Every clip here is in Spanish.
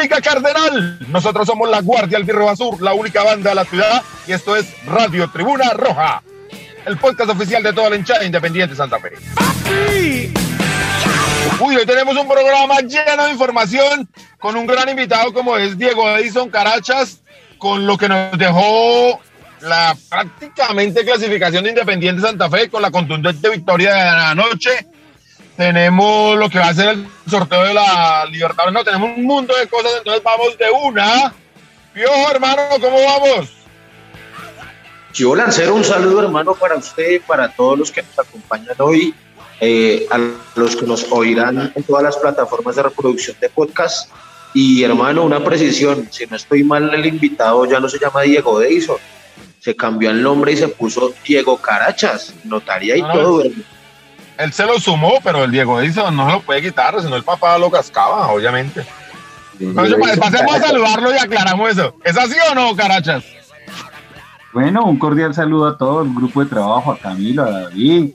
República Cardenal. Nosotros somos la Guardia Albirroja Sur, la única banda de la ciudad, y esto es Radio Tribuna Roja, el podcast oficial de toda la hinchada independiente de Santa Fe. Uy, hoy tenemos un programa lleno de información con un gran invitado como es Diego Edison Carachas, con lo que nos dejó la prácticamente clasificación de Independiente Santa Fe con la contundente victoria de la noche tenemos lo que va a ser el sorteo de la Libertadores. No, tenemos un mundo de cosas, entonces vamos de una. Piojo, hermano, ¿cómo vamos? Yo Lancero, un saludo hermano para usted, para todos los que nos acompañan hoy, eh, a los que nos oirán en todas las plataformas de reproducción de podcast. Y hermano, una precisión, si no estoy mal, el invitado ya no se llama Diego Deison, se cambió el nombre y se puso Diego Carachas, notaría y Ah, todo. sí. Él se lo sumó, pero el Diego Edison no se lo puede quitar, sino el papá lo cascaba, obviamente. Entonces, pa- pasemos a saludarlo y aclaramos eso. ¿Es así o no, Carachas? Bueno, un cordial saludo a todo el grupo de trabajo, a Camilo, a David,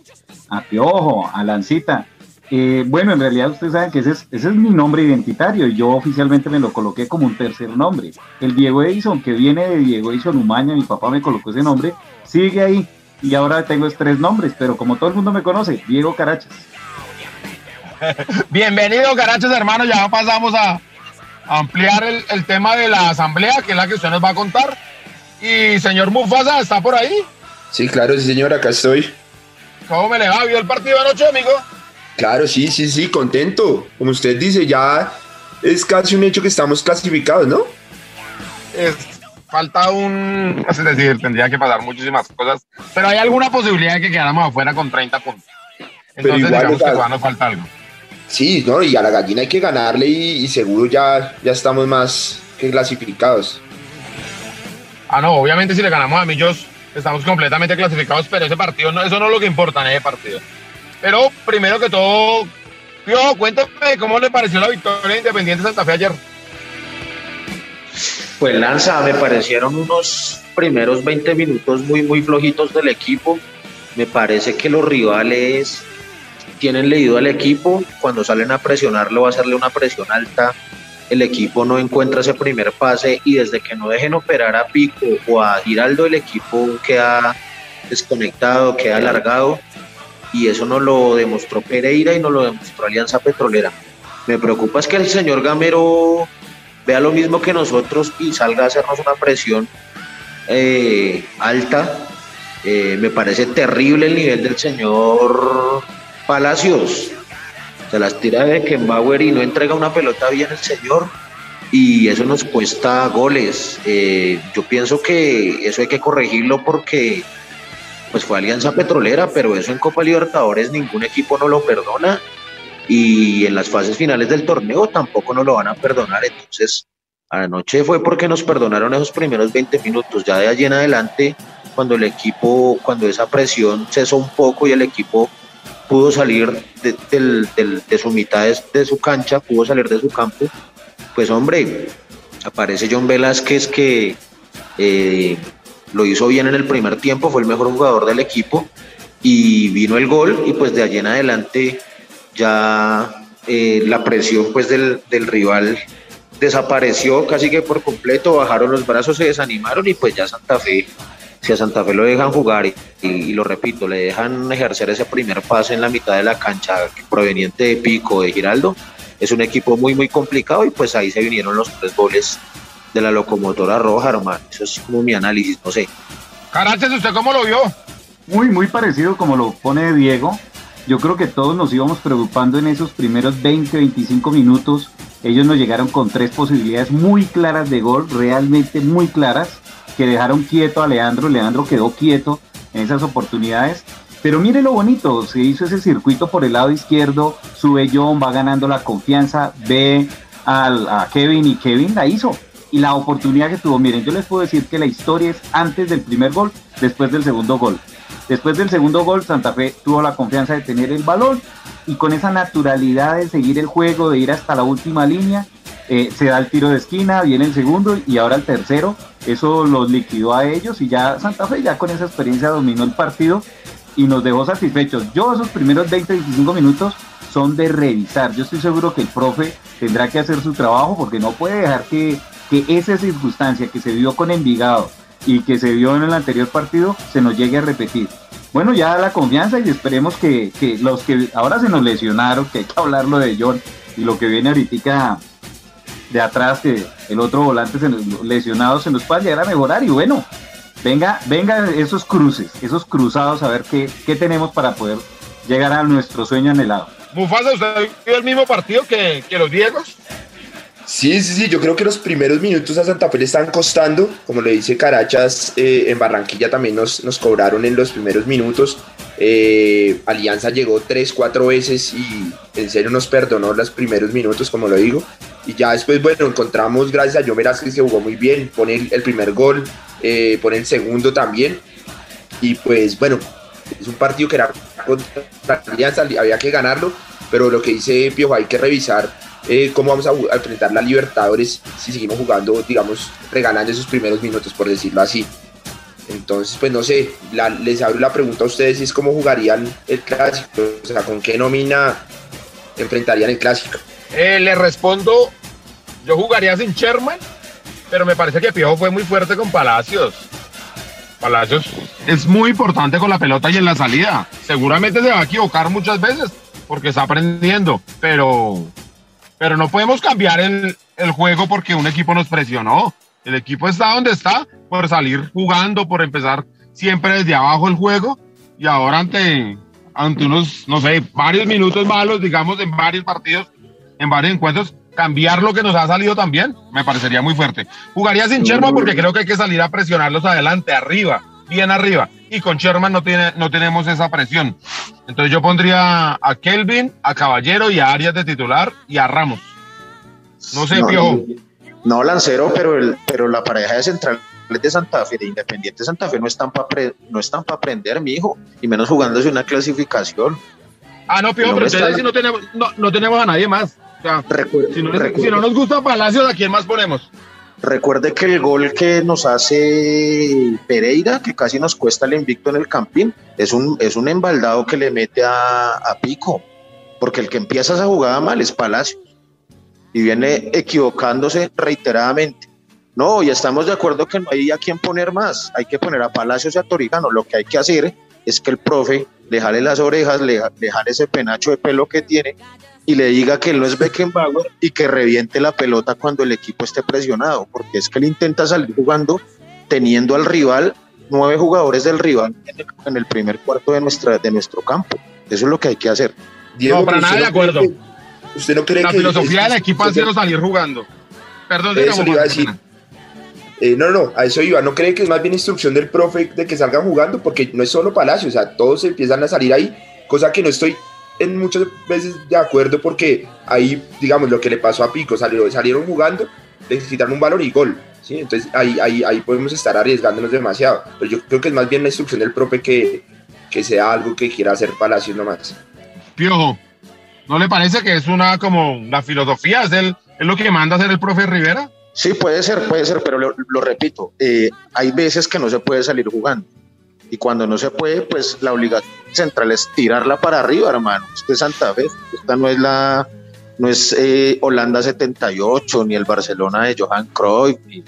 a Piojo, a Lancita. Eh, bueno, en realidad ustedes saben que ese es, ese es mi nombre identitario y yo oficialmente me lo coloqué como un tercer nombre. El Diego Edison, que viene de Diego Edison Umaña, mi papá me colocó ese nombre, sigue ahí y ahora tengo es tres nombres, pero como todo el mundo me conoce, Diego Carachas. Bienvenido, Carachas, hermano. Ya pasamos a ampliar el, el tema de la asamblea, que es la que usted nos va a contar. Y señor Mufasa, ¿está por ahí? Sí, claro, sí, señor, acá estoy. ¿Cómo me le va? ¿Vio el partido anoche, amigo? Claro, sí, sí, sí, contento. Como usted dice, ya es casi un hecho que estamos clasificados, ¿no? Es- falta un... Es decir, tendría que pasar muchísimas cosas. Pero hay alguna posibilidad de que quedáramos afuera con 30 puntos. Pero Entonces, igual, digamos que todavía nos falta algo. Sí, ¿no? Y a la gallina hay que ganarle y, y seguro ya, ya estamos más que clasificados. Ah, no, obviamente si le ganamos a Millos estamos completamente clasificados, pero ese partido, no, eso no es lo que importa en ese partido. Pero primero que todo, Piojo, cuéntame cómo le pareció la victoria de Independiente Santa Fe ayer. Pues Lanza, me parecieron unos primeros 20 minutos muy, muy flojitos del equipo. Me parece que los rivales tienen leído al equipo. Cuando salen a presionarlo, va a hacerle una presión alta. El equipo no encuentra ese primer pase y desde que no dejen operar a Pico o a Giraldo, el equipo queda desconectado, queda alargado. Y eso nos lo demostró Pereira y nos lo demostró Alianza Petrolera. Me preocupa es que el señor Gamero vea lo mismo que nosotros y salga a hacernos una presión eh, alta. Eh, me parece terrible el nivel del señor Palacios. Se las tira de Beckenbauer y no entrega una pelota bien el señor. Y eso nos cuesta goles. Eh, yo pienso que eso hay que corregirlo porque pues fue Alianza Petrolera, pero eso en Copa Libertadores ningún equipo no lo perdona y en las fases finales del torneo tampoco nos lo van a perdonar. Entonces, anoche fue porque nos perdonaron esos primeros 20 minutos. Ya de allí en adelante, cuando el equipo, cuando esa presión cesó un poco y el equipo pudo salir de, su mitad de, de su cancha, pudo salir de su campo, pues hombre, aparece John Velázquez que eh, lo hizo bien en el primer tiempo, fue el mejor jugador del equipo y vino el gol y pues de allí en adelante ya eh, la presión pues del, del rival desapareció casi que por completo, bajaron los brazos, se desanimaron y pues ya Santa Fe, si a Santa Fe lo dejan jugar y, y lo repito, le dejan ejercer ese primer pase en la mitad de la cancha proveniente de Pico, de Giraldo, es un equipo muy muy complicado y pues ahí se vinieron los tres goles de la locomotora roja, hermano, eso es como mi análisis, no sé. Carachas, ¿usted cómo lo vio? Muy, muy parecido como lo pone Diego. Yo creo que todos nos íbamos preocupando en esos primeros 20, 25 minutos. Ellos nos llegaron con tres posibilidades muy claras de gol, realmente muy claras, que dejaron quieto a Leandro. Leandro quedó quieto en esas oportunidades. Pero mire lo bonito, se hizo ese circuito por el lado izquierdo, sube John, va ganando la confianza, ve al, a Kevin y Kevin la hizo. y la oportunidad que tuvo. Miren, yo les puedo decir que la historia es antes del primer gol, después del segundo gol. Después del segundo gol, Santa Fe tuvo la confianza de tener el balón y con esa naturalidad de seguir el juego, de ir hasta la última línea, eh, se da el tiro de esquina, viene el segundo y ahora el tercero. Eso los liquidó a ellos y ya Santa Fe ya con esa experiencia dominó el partido y nos dejó satisfechos. Yo esos primeros 20-25 minutos son de revisar. Yo estoy seguro que el profe tendrá que hacer su trabajo porque no puede dejar que, que esa circunstancia que se vio con Envigado y que se vio en el anterior partido se nos llegue a repetir. Bueno, ya la confianza y esperemos que, que los que ahora se nos lesionaron, que hay que hablarlo de John y lo que viene ahorita de atrás, que el otro volante se nos, lesionado se nos pueda llegar a mejorar y bueno, venga, venga esos cruces, esos cruzados a ver qué, qué tenemos para poder llegar a nuestro sueño anhelado. Mufasa, ¿usted vio el mismo partido que, que los Diegos? Sí, sí, sí, yo creo que los primeros minutos a Santa Fe le están costando, como le dice Carachas, eh, en Barranquilla también nos, nos cobraron en los primeros minutos. Eh, Alianza llegó tres, cuatro veces y en serio nos perdonó los primeros minutos, como lo digo. Y ya después, bueno, encontramos, gracias a John Velázquez, que jugó muy bien, pone el, el primer gol, eh, pone el segundo también. Y pues, bueno, es un partido que era contra Alianza, había que ganarlo, pero lo que dice Piojo, hay que revisar eh, cómo vamos a, enfrentar la Libertadores si seguimos jugando, digamos, regalando esos primeros minutos, por decirlo así. Entonces, pues no sé, les abro la pregunta a ustedes es cómo jugarían el clásico, o sea, con qué nómina enfrentarían el clásico. Eh, le respondo, yo jugaría sin Sherman, pero me parece que Piojo fue muy fuerte con Palacios. Palacios es muy importante con la pelota y en la salida. Seguramente se va a equivocar muchas veces porque está aprendiendo, pero pero no podemos cambiar el, el, juego porque un equipo nos presionó. El equipo está donde está por salir jugando, por empezar siempre desde abajo el juego y ahora ante, ante unos, no sé, varios minutos malos, digamos, en varios partidos, en varios encuentros, cambiar lo que nos ha salido también, me parecería muy fuerte. Jugaría sin Sherman porque creo que hay que salir a presionarlos adelante, arriba, bien arriba. Y con Sherman no, tiene, no tenemos esa presión. Entonces yo pondría a Kelvin, a Caballero y a Arias de titular y a Ramos. No sé, no, Piojo. No, Lancero, pero, el, pero la pareja de centrales de Santa Fe, de Independiente Santa Fe, no están para no están para aprender, mi hijo, y menos jugándose una clasificación. Ah, no, Piojo, no pero ustedes si no tenemos, no, no, tenemos a nadie más. O sea, recuerde, si, no, si no nos gusta Palacios, ¿a quién más ponemos? Recuerde que el gol que nos hace Pereira, que casi nos cuesta el invicto en el Campín, es un, es un embaldado que le mete a, a Pico, porque el que empieza esa jugada mal es Palacio y viene equivocándose reiteradamente. No, y estamos de acuerdo que no hay a quién poner más, hay que poner a Palacios y a Torijano. Lo que hay que hacer es que el profe le jale las orejas, le, le jale ese penacho de pelo que tiene y le diga que él no es Beckenbauer y que reviente la pelota cuando el equipo esté presionado, porque es que él intenta salir jugando teniendo al rival, nueve jugadores del rival en el, en el primer cuarto de, nuestra, de nuestro campo. Eso es lo que hay que hacer. Diego, no, para nada de acuerdo. Que, ¿Usted no cree la que filosofía del equipo ha sido salir jugando? Perdón, eso le iba a decir. Eh, no, no, a eso iba. ¿No cree que es más bien instrucción del profe de que salgan jugando? Porque no es solo Palacio, o sea, todos empiezan a salir ahí, cosa que no estoy en muchas veces de acuerdo porque ahí, digamos, lo que le pasó a Pico, salieron, salieron jugando, necesitaron un valor y gol. ¿sí? Entonces ahí, ahí, ahí podemos estar arriesgándonos demasiado. Pero yo creo que es más bien la instrucción del profe que, que sea algo que quiera hacer Palacios nomás. Piojo, ¿no le parece que es una como la filosofía? ¿Es, el, es lo que manda hacer el profe Rivera? Sí, puede ser, puede ser, pero lo, lo repito, eh, hay veces que no se puede salir jugando y cuando no se puede, pues la obligación central es tirarla para arriba, hermano. Este es Santa Fe, esta no es la, no es eh, Holanda 78 ni el Barcelona de Johan Cruyff, ni,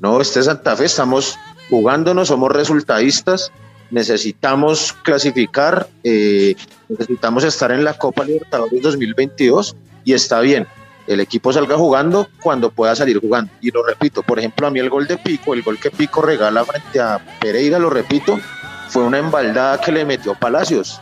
no, este es Santa Fe, estamos jugándonos, somos resultadistas, necesitamos clasificar, eh, necesitamos estar en la Copa Libertadores 2022 y está bien. El equipo salga jugando cuando pueda salir jugando. Y lo repito, por ejemplo, a mí el gol de Pico, el gol que Pico regala frente a Pereira, lo repito, fue una embaldada que le metió Palacios,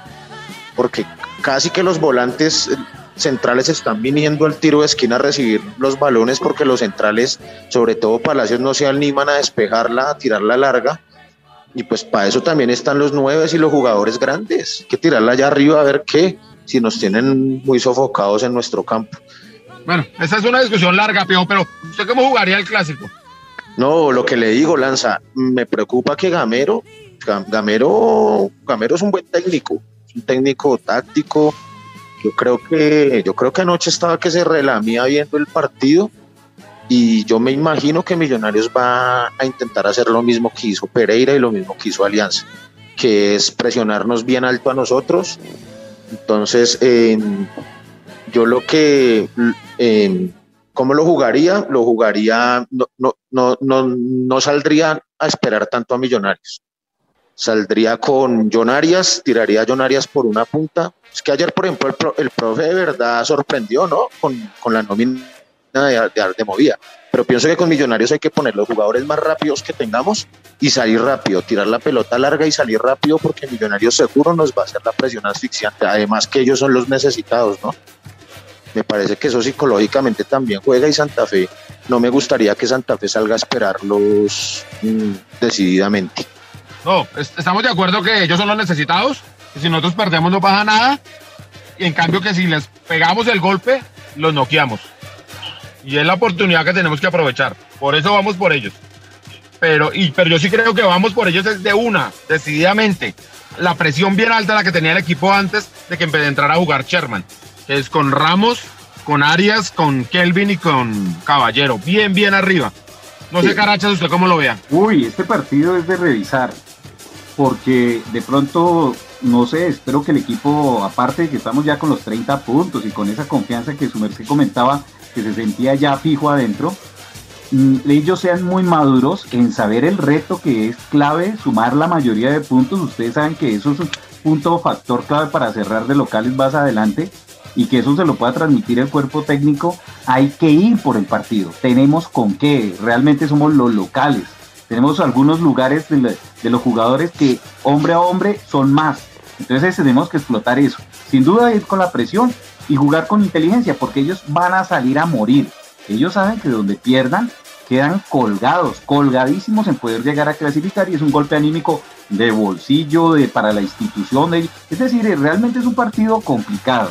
porque casi que los volantes centrales están viniendo al tiro de esquina a recibir los balones porque los centrales, sobre todo Palacios, no se animan a despejarla, a tirarla larga. Y pues para eso también están los nueve y los jugadores grandes. Hay que tirarla allá arriba a ver qué, si nos tienen muy sofocados en nuestro campo. Bueno, esa es una discusión larga, pero ¿usted cómo jugaría el clásico? No, lo que le digo, Lanza, me preocupa que Gamero, Gamero, Gamero es un buen técnico, un técnico táctico. Yo creo que, yo creo que anoche estaba que se relamía viendo el partido y yo me imagino que Millonarios va a intentar hacer lo mismo que hizo Pereira y lo mismo que hizo Alianza, que es presionarnos bien alto a nosotros. Entonces, yo lo que, ¿cómo lo jugaría? Lo jugaría, no, no, no, no, no saldría a esperar tanto a Millonarios. Saldría con John Arias, tiraría a Arias por una punta. Es que ayer, por ejemplo, el, el profe de verdad sorprendió, ¿no? Con, con la nómina de, de, movida. Pero pienso que con Millonarios hay que poner los jugadores más rápidos que tengamos y salir rápido, tirar la pelota larga y salir rápido porque Millonarios seguro nos va a hacer la presión asfixiante. Además que ellos son los necesitados, ¿no? Me parece que eso psicológicamente también juega y Santa Fe, no me gustaría que Santa Fe salga a esperarlos mm, decididamente. No, estamos de acuerdo que ellos son los necesitados, y si nosotros perdemos no pasa nada, y en cambio que si les pegamos el golpe, los noqueamos y es la oportunidad que tenemos que aprovechar. Por eso vamos por ellos. Pero, y, pero yo sí creo que vamos por ellos desde una, decididamente. La presión bien alta la que tenía el equipo antes de que entrara a jugar Sherman, que es con Ramos, con Arias, con Kelvin y con Caballero. Bien, bien arriba. No sé, Carachas, ¿usted cómo lo vea? Uy, este partido es de revisar, porque de pronto, no sé, espero que el equipo, aparte de que estamos ya con los 30 puntos y con esa confianza que su merced comentaba, que se sentía ya fijo adentro, mm, ellos sean muy maduros en saber el reto que es clave sumar la mayoría de puntos. Ustedes saben que eso es un punto factor clave para cerrar de locales más adelante y que eso se lo pueda transmitir el cuerpo técnico. Hay que ir por el partido. Tenemos con qué. Realmente somos los locales. Tenemos algunos lugares de, de los jugadores que hombre a hombre son más. Entonces tenemos que explotar eso. Sin duda ir con la presión y jugar con inteligencia, porque ellos van a salir a morir. Ellos saben que donde pierdan, quedan colgados, colgadísimos en poder llegar a clasificar y es un golpe anímico de bolsillo de, para la institución. De, es decir, realmente es un partido complicado.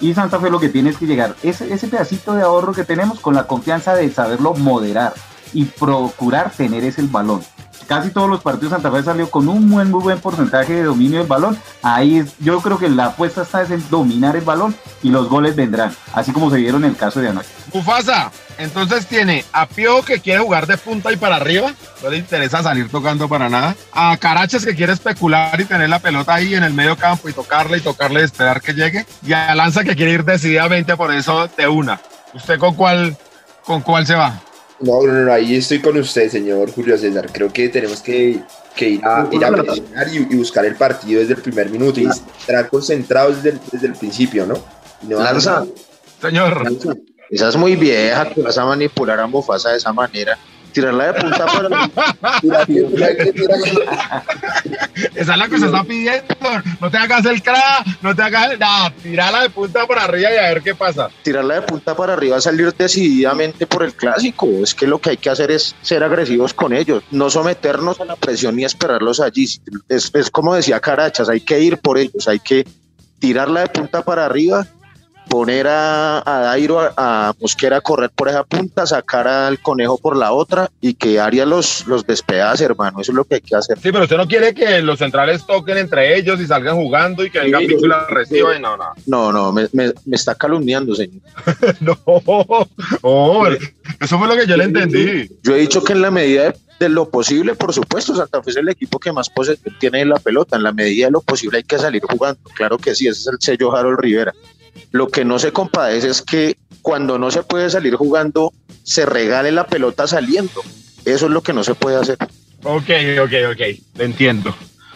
Y Santa Fe lo que tiene es que llegar ese, ese pedacito de ahorro que tenemos con la confianza de saberlo moderar y procurar tener ese balón casi todos los partidos Santa Fe salió con un buen, muy buen porcentaje de dominio del balón. Ahí es, yo creo que la apuesta está en dominar el balón y los goles vendrán, así como se vieron en el caso de anoche. Bufasa, entonces tiene a Pio que quiere jugar de punta y para arriba, no le interesa salir tocando para nada. A Carachas que quiere especular y tener la pelota ahí en el medio campo y tocarle y tocarle y esperar que llegue. Y a Lanza que quiere ir decididamente por eso de una. ¿Usted con cuál, con cuál se va? No, no, no, ahí estoy con usted, señor Julio César. Creo que tenemos que, ir a, ir a presionar y, buscar el partido desde el primer minuto y estar concentrados desde el, desde el principio, ¿no? Lanza. Señor. Esa es muy vieja que vas a manipular a Mufasa de esa manera tirarla de punta para Esa es la que se está pidiendo. No te hagas el cra, no te hagas el. No, tirarla de punta para arriba y a ver qué pasa. Tirarla de punta para arriba, salir decididamente por el clásico. Es que lo que hay que hacer es ser agresivos con ellos, no someternos a la presión ni esperarlos allí. Es, es como decía Carachas, hay que ir por ellos, hay que tirarla de punta para arriba poner a, Dairo, a, Mosquera a correr por esa punta, sacar al conejo por la otra y que Arias los, los despedace, hermano. Eso es lo que hay que hacer. Sí, pero usted no quiere que los centrales toquen entre ellos y salgan jugando y que venga sí, la reciba y no, no. No, no, me, me, está calumniando, señor. no, oh, eso fue lo que yo le entendí. Yo he dicho que en la medida de, lo posible, por supuesto, Santa Fe es el equipo que más posesión tiene la pelota. En la medida de lo posible hay que salir jugando. Claro que sí, ese es el sello Harold Rivera. Lo que no se compadece es que cuando no se puede salir jugando, se regale la pelota saliendo. Eso es lo que no se puede hacer. Ok, ok, ok, entiendo.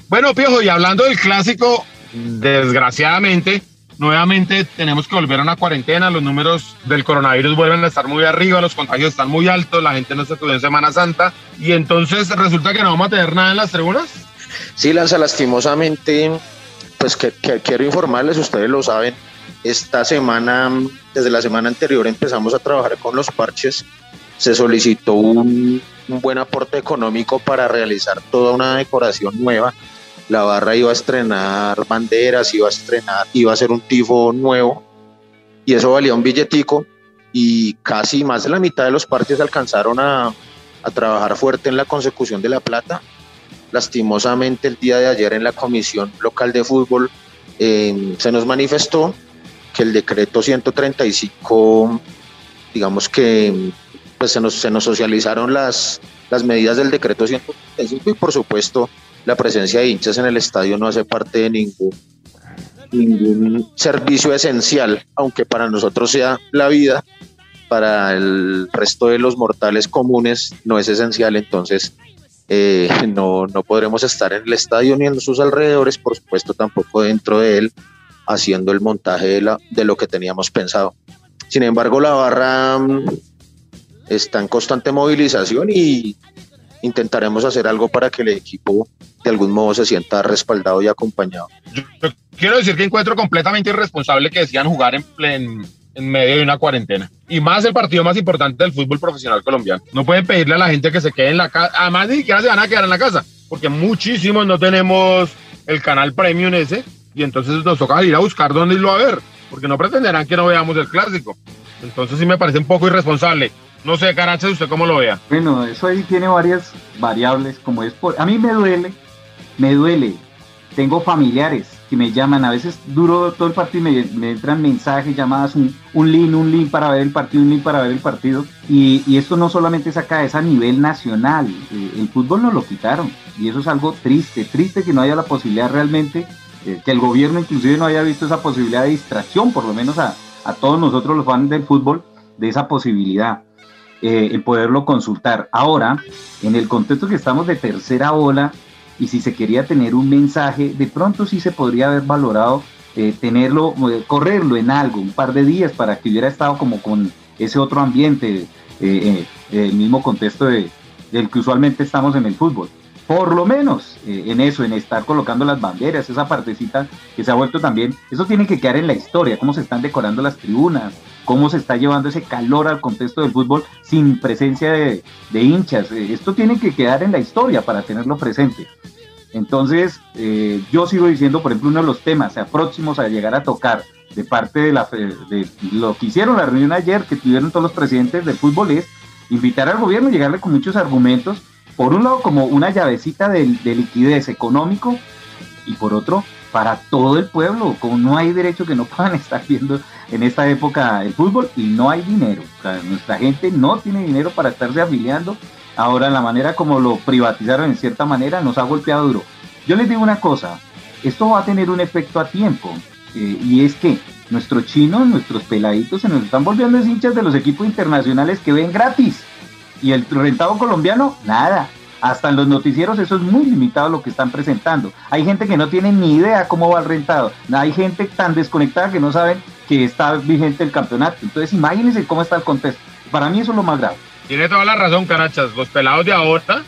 Bueno, Piojo, y hablando del clásico, desgraciadamente, nuevamente tenemos que volver a una cuarentena, los números del coronavirus vuelven a estar muy arriba, los contagios están muy altos, la gente no se estudió en Semana Santa, y entonces resulta que no vamos a tener nada en las tribunas. Sí, Lanza, lastimosamente, pues que quiero informarles, ustedes lo saben, esta semana, desde la semana anterior, empezamos a trabajar con los parches. Se solicitó un, buen aporte económico para realizar toda una decoración nueva. La barra iba a estrenar banderas, iba a estrenar, iba a ser un tifo nuevo y eso valía un billetico y casi más de la mitad de los parches alcanzaron a, a trabajar fuerte en la consecución de la plata. Lastimosamente el día de ayer en la comisión local de fútbol eh, se nos manifestó que el decreto 135, digamos que pues se nos, se nos socializaron las, las medidas del decreto 135 y por supuesto la presencia de hinchas en el estadio no hace parte de ningún, ningún servicio esencial, aunque para nosotros sea la vida, para el resto de los mortales comunes no es esencial, entonces eh, no, no podremos estar en el estadio ni en sus alrededores, por supuesto tampoco dentro de él, haciendo el montaje de, la, de lo que teníamos pensado. Sin embargo, la barra mm, está en constante movilización y intentaremos hacer algo para que el equipo de algún modo se sienta respaldado y acompañado. Quiero decir que encuentro completamente irresponsable que decían jugar en, en, en, medio de una cuarentena. Y más el partido más importante del fútbol profesional colombiano. No pueden pedirle a la gente que se quede en la casa. Además, ni siquiera se van a quedar en la casa, porque muchísimos no tenemos el canal premium ese. Y entonces nos toca ir a buscar dónde irlo a ver, porque no pretenderán que no veamos el clásico. Entonces sí me parece un poco irresponsable. No sé, Carachas, ¿usted cómo lo vea? Bueno, eso ahí tiene varias variables, como es por... A mí me duele, me duele. Tengo familiares que me llaman, a veces duro todo el partido y me, me entran mensajes, llamadas, un, un, link, un link para ver el partido, un link para ver el partido. Y, y esto no solamente es acá, es a nivel nacional. Eh, el fútbol nos lo quitaron y eso es algo triste, triste que no haya la posibilidad realmente, que el gobierno inclusive no haya visto esa posibilidad de distracción, por lo menos a, a todos nosotros los fans del fútbol, de esa posibilidad eh, el poderlo consultar. Ahora, en el contexto que estamos de tercera ola, y si se quería tener un mensaje, de pronto sí se podría haber valorado eh, tenerlo, eh, correrlo en algo, un par de días para que hubiera estado como con ese otro ambiente, eh, el mismo contexto de, del que usualmente estamos en el fútbol. Por lo menos en eso, en estar colocando las banderas, esa partecita que se ha vuelto también, eso tiene que quedar en la historia, cómo se están decorando las tribunas, cómo se está llevando ese calor al contexto del fútbol sin presencia de, de hinchas. Esto tiene que quedar en la historia para tenerlo presente. Entonces, eh, yo sigo diciendo, por ejemplo, uno de los temas próximos a llegar a tocar de parte de, la, de lo que hicieron la reunión ayer, que tuvieron todos los presidentes del fútbol, es invitar al gobierno, llegarle con muchos argumentos, por un lado como una llavecita de, de liquidez económico y por otro para todo el pueblo, como no hay derecho que no puedan estar viendo en esta época el fútbol y no hay dinero. Nuestra gente no tiene dinero para estarse afiliando. Ahora, la manera como lo privatizaron en cierta manera nos ha golpeado duro. Yo les digo una cosa, esto va a tener un efecto a tiempo eh, y es que nuestros chinos, nuestros peladitos se nos están volviendo hinchas de los equipos internacionales que ven gratis y el rentado colombiano, nada. Hasta en los noticieros eso es muy limitado lo que están presentando. Hay gente que no tiene ni idea cómo va el rentado. Hay gente tan desconectada que no saben que está vigente el campeonato. Entonces imagínense cómo está el contexto. Para mí eso es lo más grave. Tiene toda la razón, Carachas. Los pelados de ahora,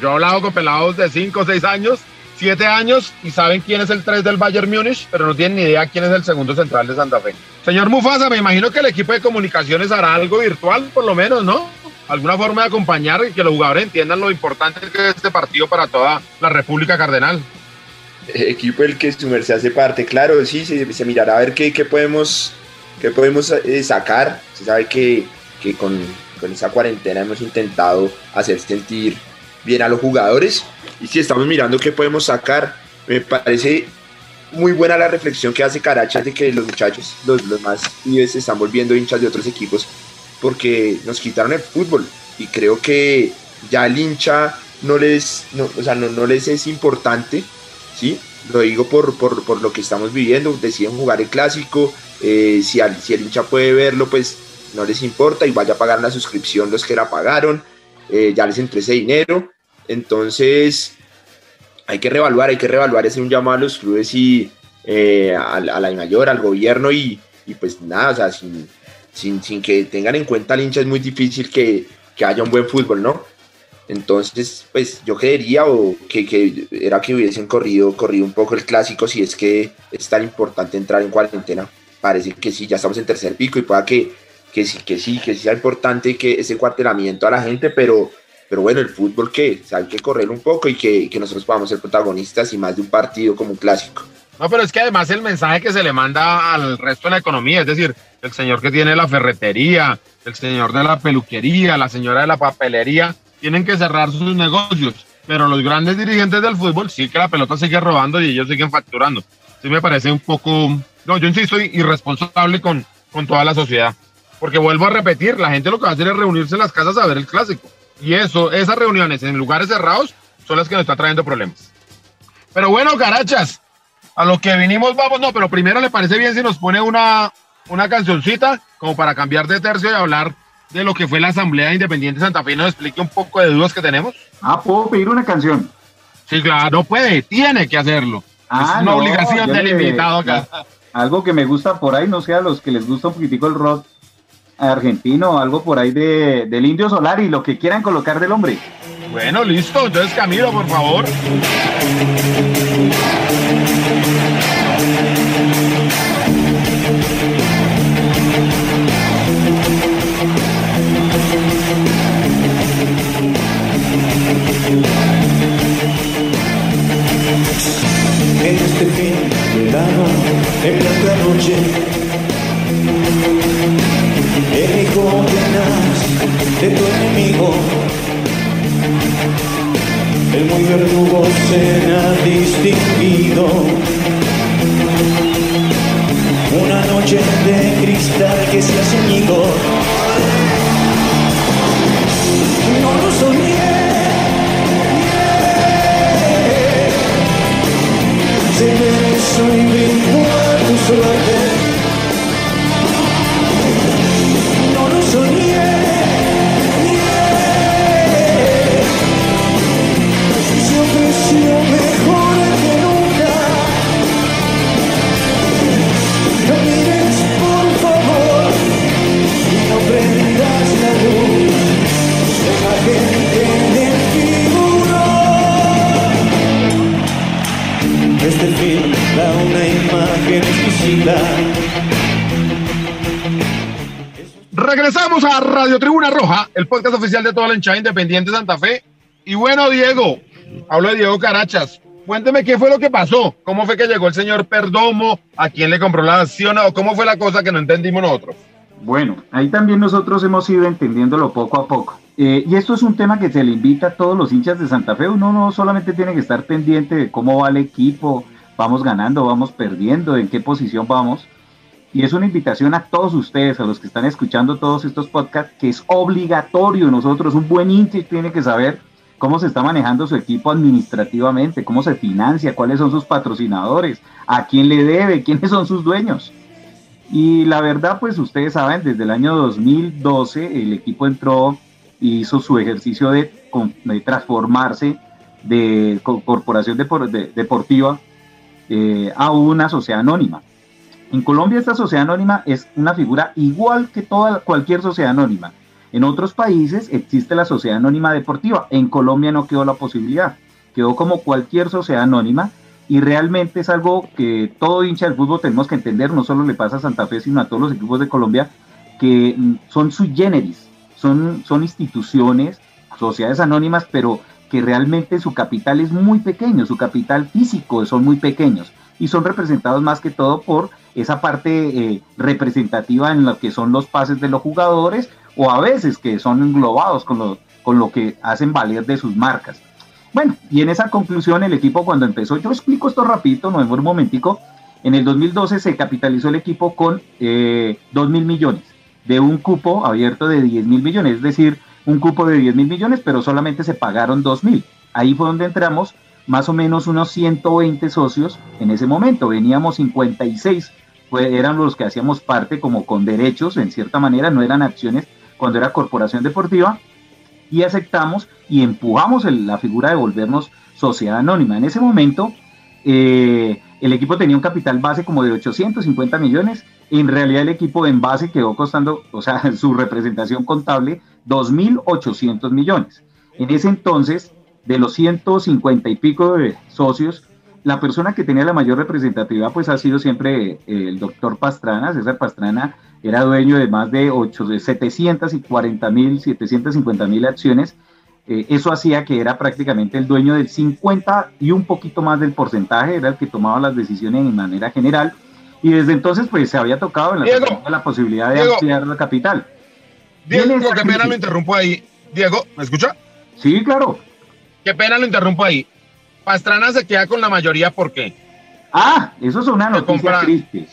yo he hablado con pelados de 5 o 6 años, 7 años y saben quién es el 3 del Bayern Múnich, pero no tienen ni idea quién es el segundo central de Santa Fe. Señor Mufasa, me imagino que el equipo de comunicaciones hará algo virtual, por lo menos, ¿no? Alguna forma de acompañar y que los jugadores entiendan lo importante que es este partido para toda la República Cardenal equipo del que su merced hace parte. Claro, sí, se, se mirará a ver qué, qué podemos, qué podemos eh, sacar. Se sabe que, que con, con, esa cuarentena hemos intentado hacer sentir bien a los jugadores. Y si estamos mirando qué podemos sacar, me parece muy buena la reflexión que hace Carachas de que los muchachos, los, los más se están volviendo hinchas de otros equipos porque nos quitaron el fútbol. Y creo que ya el hincha no les, no, o sea, no, no les es importante ¿sí? Lo digo por, por, por lo que estamos viviendo, deciden jugar el clásico, eh, si, al, si el hincha puede verlo, pues no les importa y vaya a pagar la suscripción los que la pagaron, eh, ya les entró ese dinero, entonces hay que revaluar, hay que revaluar, es un llamado a los clubes y eh, a, a, la mayor, al gobierno y, y, pues nada, o sea, sin, sin, sin, que tengan en cuenta al hincha es muy difícil que, que haya un buen fútbol, ¿no? Entonces, pues yo creería o que, que, era que hubiesen corrido, corrido un poco el clásico si es que es tan importante entrar en cuarentena. Parece que sí, ya estamos en tercer pico y pueda que, que sí, que sí, que sí sea importante que ese cuartelamiento a la gente, pero, pero bueno, el fútbol que hay que correr un poco y que, que nosotros podamos ser protagonistas y más de un partido como un clásico. No, pero es que además el mensaje que se le manda al resto de la economía, es decir, el señor que tiene la ferretería, el señor de la peluquería, la señora de la papelería, tienen que cerrar sus negocios. Pero los grandes dirigentes del fútbol sí que la pelota sigue robando y ellos siguen facturando. Sí me parece un poco, no, yo insisto, irresponsable con, con toda la sociedad. Porque vuelvo a repetir, la gente lo que va a hacer es reunirse en las casas a ver el clásico. Y eso, esas reuniones en lugares cerrados son las que nos están trayendo problemas. Pero bueno, carachas, a lo que vinimos vamos, no, pero primero le parece bien si nos pone una, una cancioncita como para cambiar de tercio y hablar de lo que fue la Asamblea Independiente de Santa Fe y nos explique un poco de dudas que tenemos. Ah, ¿puedo pedir una canción? Sí, claro, no puede, tiene que hacerlo. Ah, es una obligación del invitado acá. Algo que me gusta por ahí, no sé, a los que les gusta un poquitico el rock argentino, algo por ahí de, del Indio Solar y lo que quieran colocar del hombre. Bueno, listo, entonces Camilo, por favor. En blanca noche, el hijo tenaz de tu enemigo, el muy verdugo será distinguido. Una noche de cristal que se ha ceñido. No lo soñé. Se me soy brindo El podcast oficial de toda la hinchada independiente de Santa Fe. Y bueno, Diego, hablo de Diego Carachas. Cuénteme qué fue lo que pasó, cómo fue que llegó el señor Perdomo, a quién le compró la acción o cómo fue la cosa que no entendimos nosotros. Bueno, ahí también nosotros hemos ido entendiéndolo poco a poco. Eh, y esto es un tema que se le invita a todos los hinchas de Santa Fe. Uno no solamente tiene que estar pendiente de cómo va el equipo, vamos ganando, vamos perdiendo, en qué posición vamos. Y es una invitación a todos ustedes, a los que están escuchando todos estos podcasts, que es obligatorio. Nosotros, un buen hincha tiene que saber cómo se está manejando su equipo administrativamente, cómo se financia, cuáles son sus patrocinadores, a quién le debe, quiénes son sus dueños. Y la verdad, pues ustedes saben, desde el año 2012 el equipo entró y hizo su ejercicio de, transformarse de corporación depor, de, deportiva eh, a una sociedad anónima. En Colombia esta sociedad anónima es una figura igual que toda cualquier sociedad anónima. En otros países existe la sociedad anónima deportiva. En Colombia no quedó la posibilidad. Quedó como cualquier sociedad anónima y realmente es algo que todo hincha del fútbol tenemos que entender. No solo le pasa a Santa Fe, sino a todos los equipos de Colombia que son sui generis. Son, son instituciones, sociedades anónimas, pero que realmente su capital es muy pequeño, su capital físico son muy pequeños y son representados más que todo por esa parte eh, representativa en lo que son los pases de los jugadores o a veces que son englobados con lo, con lo que hacen valer de sus marcas. Bueno, y en esa conclusión el equipo cuando empezó, yo explico esto rapidito, no demoro un momentico, en el 2012 se capitalizó el equipo con eh, 2 mil millones de un cupo abierto de 10 mil millones, es decir, un cupo de 10 mil millones, pero solamente se pagaron 2 mil. Ahí fue donde entramos más o menos unos 120 socios en ese momento, veníamos 56, pues eran los que hacíamos parte como con derechos, en cierta manera, no eran acciones cuando era corporación deportiva, y aceptamos y empujamos el, la figura de volvernos sociedad anónima. En ese momento, eh, el equipo tenía un capital base como de 850 millones, en realidad el equipo en base quedó costando, o sea, su representación contable, 2.800 millones. En ese entonces, de los 150 y pico de socios, la persona que tenía la mayor representatividad pues ha sido siempre eh, el doctor Pastrana, César Pastrana era dueño de más de, 8, de 740 mil, 750 mil acciones. Eh, eso hacía que era prácticamente el dueño del 50 y un poquito más del porcentaje, era el que tomaba las decisiones de manera general. Y desde entonces pues se había tocado en la, Diego, la posibilidad de Diego, ampliar la capital. Diego, qué pena lo interrumpo ahí. Diego, ¿me escucha? Sí, claro. Qué pena lo interrumpo ahí. Pastrana se queda con la mayoría, ¿por qué? Ah, eso es una noticia compra- triste.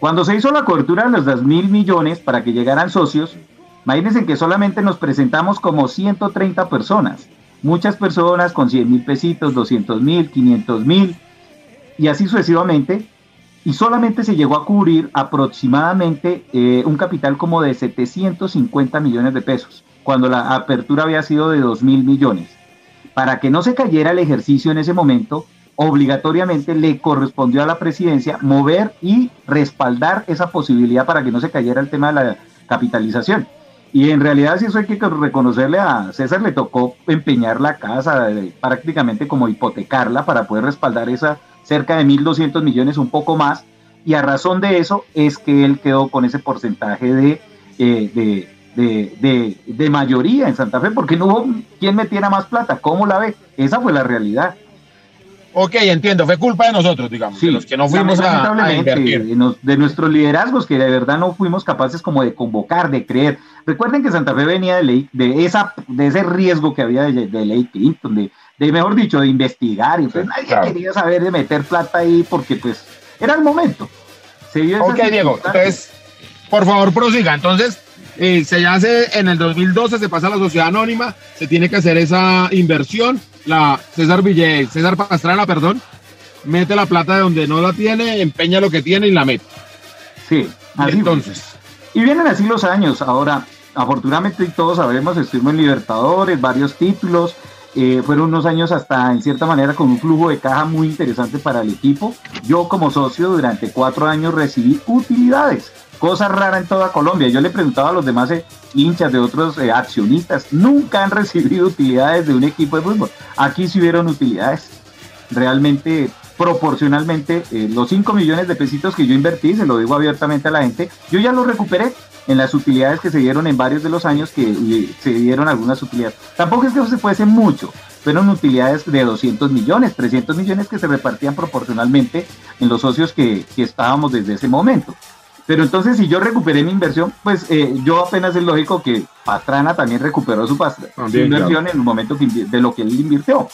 Cuando se hizo la cobertura de los 2 mil millones para que llegaran socios, imagínense que solamente nos presentamos como 130 personas. Muchas personas con 100 mil pesitos, 200 mil, 500 mil y así sucesivamente. Y solamente se llegó a cubrir aproximadamente eh, un capital como de 750 millones de pesos, cuando la apertura había sido de 2 mil millones. Para que no se cayera el ejercicio en ese momento, obligatoriamente le correspondió a la presidencia mover y respaldar esa posibilidad para que no se cayera el tema de la capitalización. Y en realidad, si eso hay que reconocerle a César, le tocó empeñar la casa, eh, prácticamente como hipotecarla para poder respaldar esa cerca de 1.200 millones, un poco más. Y a razón de eso es que él quedó con ese porcentaje de, eh, de, de, de- de mayoría en Santa Fe, porque no hubo quien metiera más plata. ¿Cómo la ve? Esa fue la realidad. Ok, entiendo, fue culpa de nosotros, digamos, de los que no fuimos a, a lamentablemente, invertir. de, nos- de nuestros liderazgos que de verdad no fuimos capaces como de convocar, de creer. Recuerden que Santa Fe venía de ley, de esa, de ese riesgo que había de, de ley Clinton, de, de mejor dicho, de investigar, y pues Sí, nadie claro. quería saber de meter plata ahí porque pues era el momento. Se Ok, Diego, entonces, por favor, prosiga. Entonces, eh, se hace en el 2012, se pasa a la sociedad anónima, se tiene que hacer esa inversión. La César Ville, César Pastrana, perdón, mete la plata de donde no la tiene, empeña lo que tiene y la mete. Sí, así fue. Entonces, Y vienen así los años. Ahora, afortunadamente todos sabemos, estuvimos en Libertadores, varios títulos. eh, fueron unos años hasta, en cierta manera, con un flujo de caja muy interesante para el equipo. Yo como socio durante cuatro años recibí utilidades, cosa rara en toda Colombia. Yo le preguntaba a los demás eh, hinchas de otros eh, accionistas, nunca han recibido utilidades de un equipo de fútbol. Aquí sí hubieron utilidades. Realmente, proporcionalmente, eh, los 5 millones de pesitos que yo invertí, se lo digo abiertamente a la gente, yo ya los recuperé en las utilidades que se dieron en varios de los años que se dieron algunas utilidades. Tampoco es que se fuese mucho, fueron utilidades de 200 millones, 300 millones que se repartían proporcionalmente en los socios que, que estábamos desde ese momento. Pero entonces, si yo recuperé mi inversión, pues eh, yo apenas es lógico que Pastrana también recuperó su, pas- su También, inversión en el momento que de lo que él invirtió.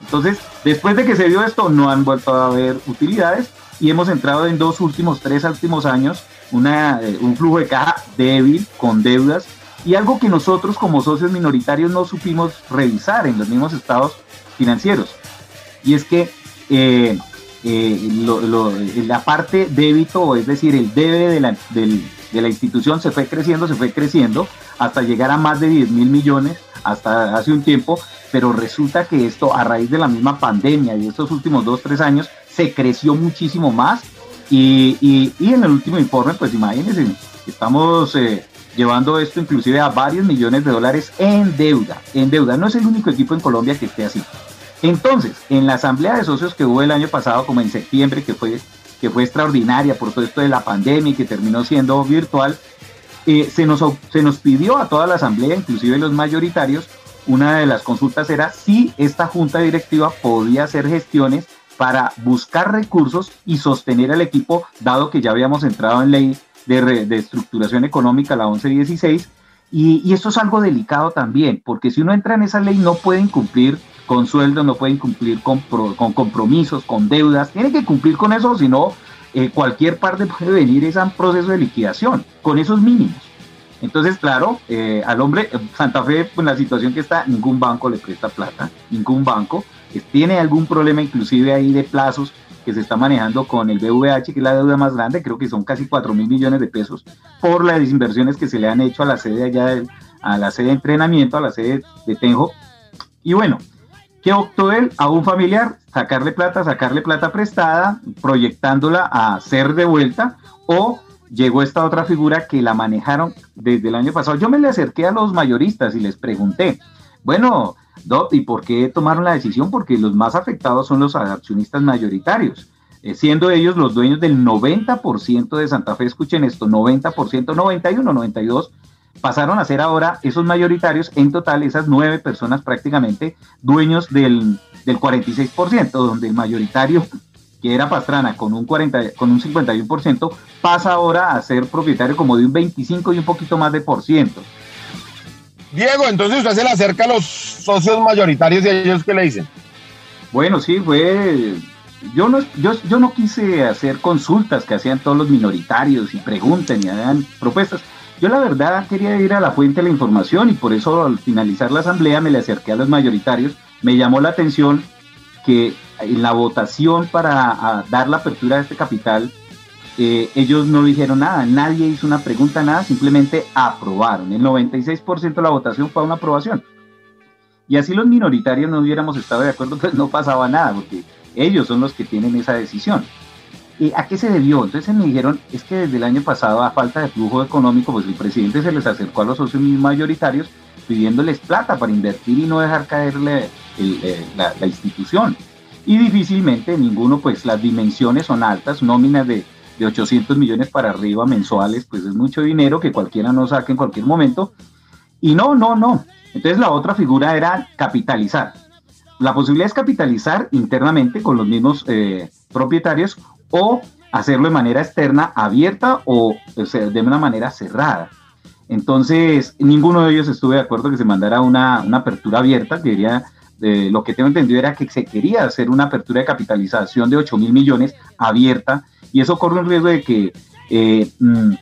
Entonces, después de que se dio esto, no han vuelto a haber utilidades y hemos entrado en dos últimos, tres últimos años, una, eh, un flujo de caja débil, con deudas, y algo que nosotros como socios minoritarios no supimos revisar en los mismos estados financieros. Y es que eh, eh, lo- la parte débito, es decir, el debe de la, de la institución se fue creciendo, se fue creciendo, hasta llegar a más de 10 mil millones hasta hace un tiempo, pero resulta que esto a raíz de la misma pandemia y estos últimos dos, tres años se creció muchísimo más y, y- y en el último informe, pues imagínense, estamos eh, llevando esto inclusive a varios millones de dólares en deuda, en deuda. No es el único equipo en Colombia que esté así. Entonces, en la asamblea de socios que hubo el año pasado, como en septiembre, que fue, que fue extraordinaria por todo esto de la pandemia y que terminó siendo virtual, eh, se, nos, se nos pidió a toda la asamblea, inclusive los mayoritarios, una de las consultas era si esta junta directiva podía hacer gestiones para buscar recursos y sostener al equipo, dado que ya habíamos entrado en ley de, re- de estructuración económica, la 1116, y, y esto es algo delicado también, porque si uno entra en esa ley no pueden cumplir con sueldos, no pueden cumplir con, pro- con compromisos, con deudas, tienen que cumplir con eso, si no, eh, cualquier parte puede venir ese proceso de liquidación, con esos mínimos. Entonces, claro, eh, al hombre, eh, Santa Fe, pues, la situación que está, ningún banco le presta plata, ningún banco. Tiene algún problema inclusive ahí de plazos que se está manejando con el BVH, que es la deuda más grande, creo que son casi 4 mil millones de pesos, por las inversiones que se le han hecho a la sede allá, del- a la sede de entrenamiento, a la sede de Tenjo. Y bueno, ¿qué optó él? A un familiar, sacarle plata, sacarle plata prestada, proyectándola a ser devuelta, o llegó esta otra figura que la manejaron desde el año pasado. Yo me le acerqué a los mayoristas y les pregunté, bueno, ¿y por qué tomaron la decisión? Porque los más afectados son los accionistas mayoritarios, eh, siendo ellos los dueños del 90% de Santa Fe, escuchen esto, 90%, 91, 92, pasaron a ser ahora esos mayoritarios, en total esas nueve personas prácticamente, dueños del, del 46%, donde el mayoritario que era Pastrana con un 40, con un 51%, pasa ahora a ser propietario como de un 25 y un poquito más de por ciento. Diego, entonces usted se le acerca a los socios mayoritarios y ellos qué le dicen. Bueno, sí, fue. Yo no, yo, yo no quise hacer consultas que hacían todos los minoritarios y pregunten y hagan propuestas. Yo la verdad quería ir a la fuente de la información y por eso al finalizar la asamblea me le acerqué a los mayoritarios. Me llamó la atención que en la votación para dar la apertura de este capital, eh, ellos no dijeron nada, nadie hizo una pregunta, nada, simplemente aprobaron. El 96% de la votación fue una aprobación. Y así los minoritarios no hubiéramos estado de acuerdo, pues no pasaba nada, porque ellos son los que tienen esa decisión. ¿Y a qué se debió? Entonces me dijeron, es que desde el año pasado, a falta de flujo económico, pues el presidente se les acercó a los socios mayoritarios pidiéndoles plata para invertir y no dejar caerle eh, la, la institución. Y difícilmente ninguno, pues las dimensiones son altas, nóminas de de 800 millones para arriba mensuales, pues es mucho dinero que cualquiera no saque en cualquier momento. Y no, no, no. Entonces la otra figura era capitalizar. La posibilidad es capitalizar internamente con los mismos eh, propietarios o hacerlo de manera externa, abierta o, de una manera cerrada. Entonces, ninguno de ellos estuvo de acuerdo que se mandara una, una apertura abierta, que lo que tengo entendido era que se quería hacer una apertura de capitalización de 8 mil millones abierta y eso corre un riesgo de que eh, mm,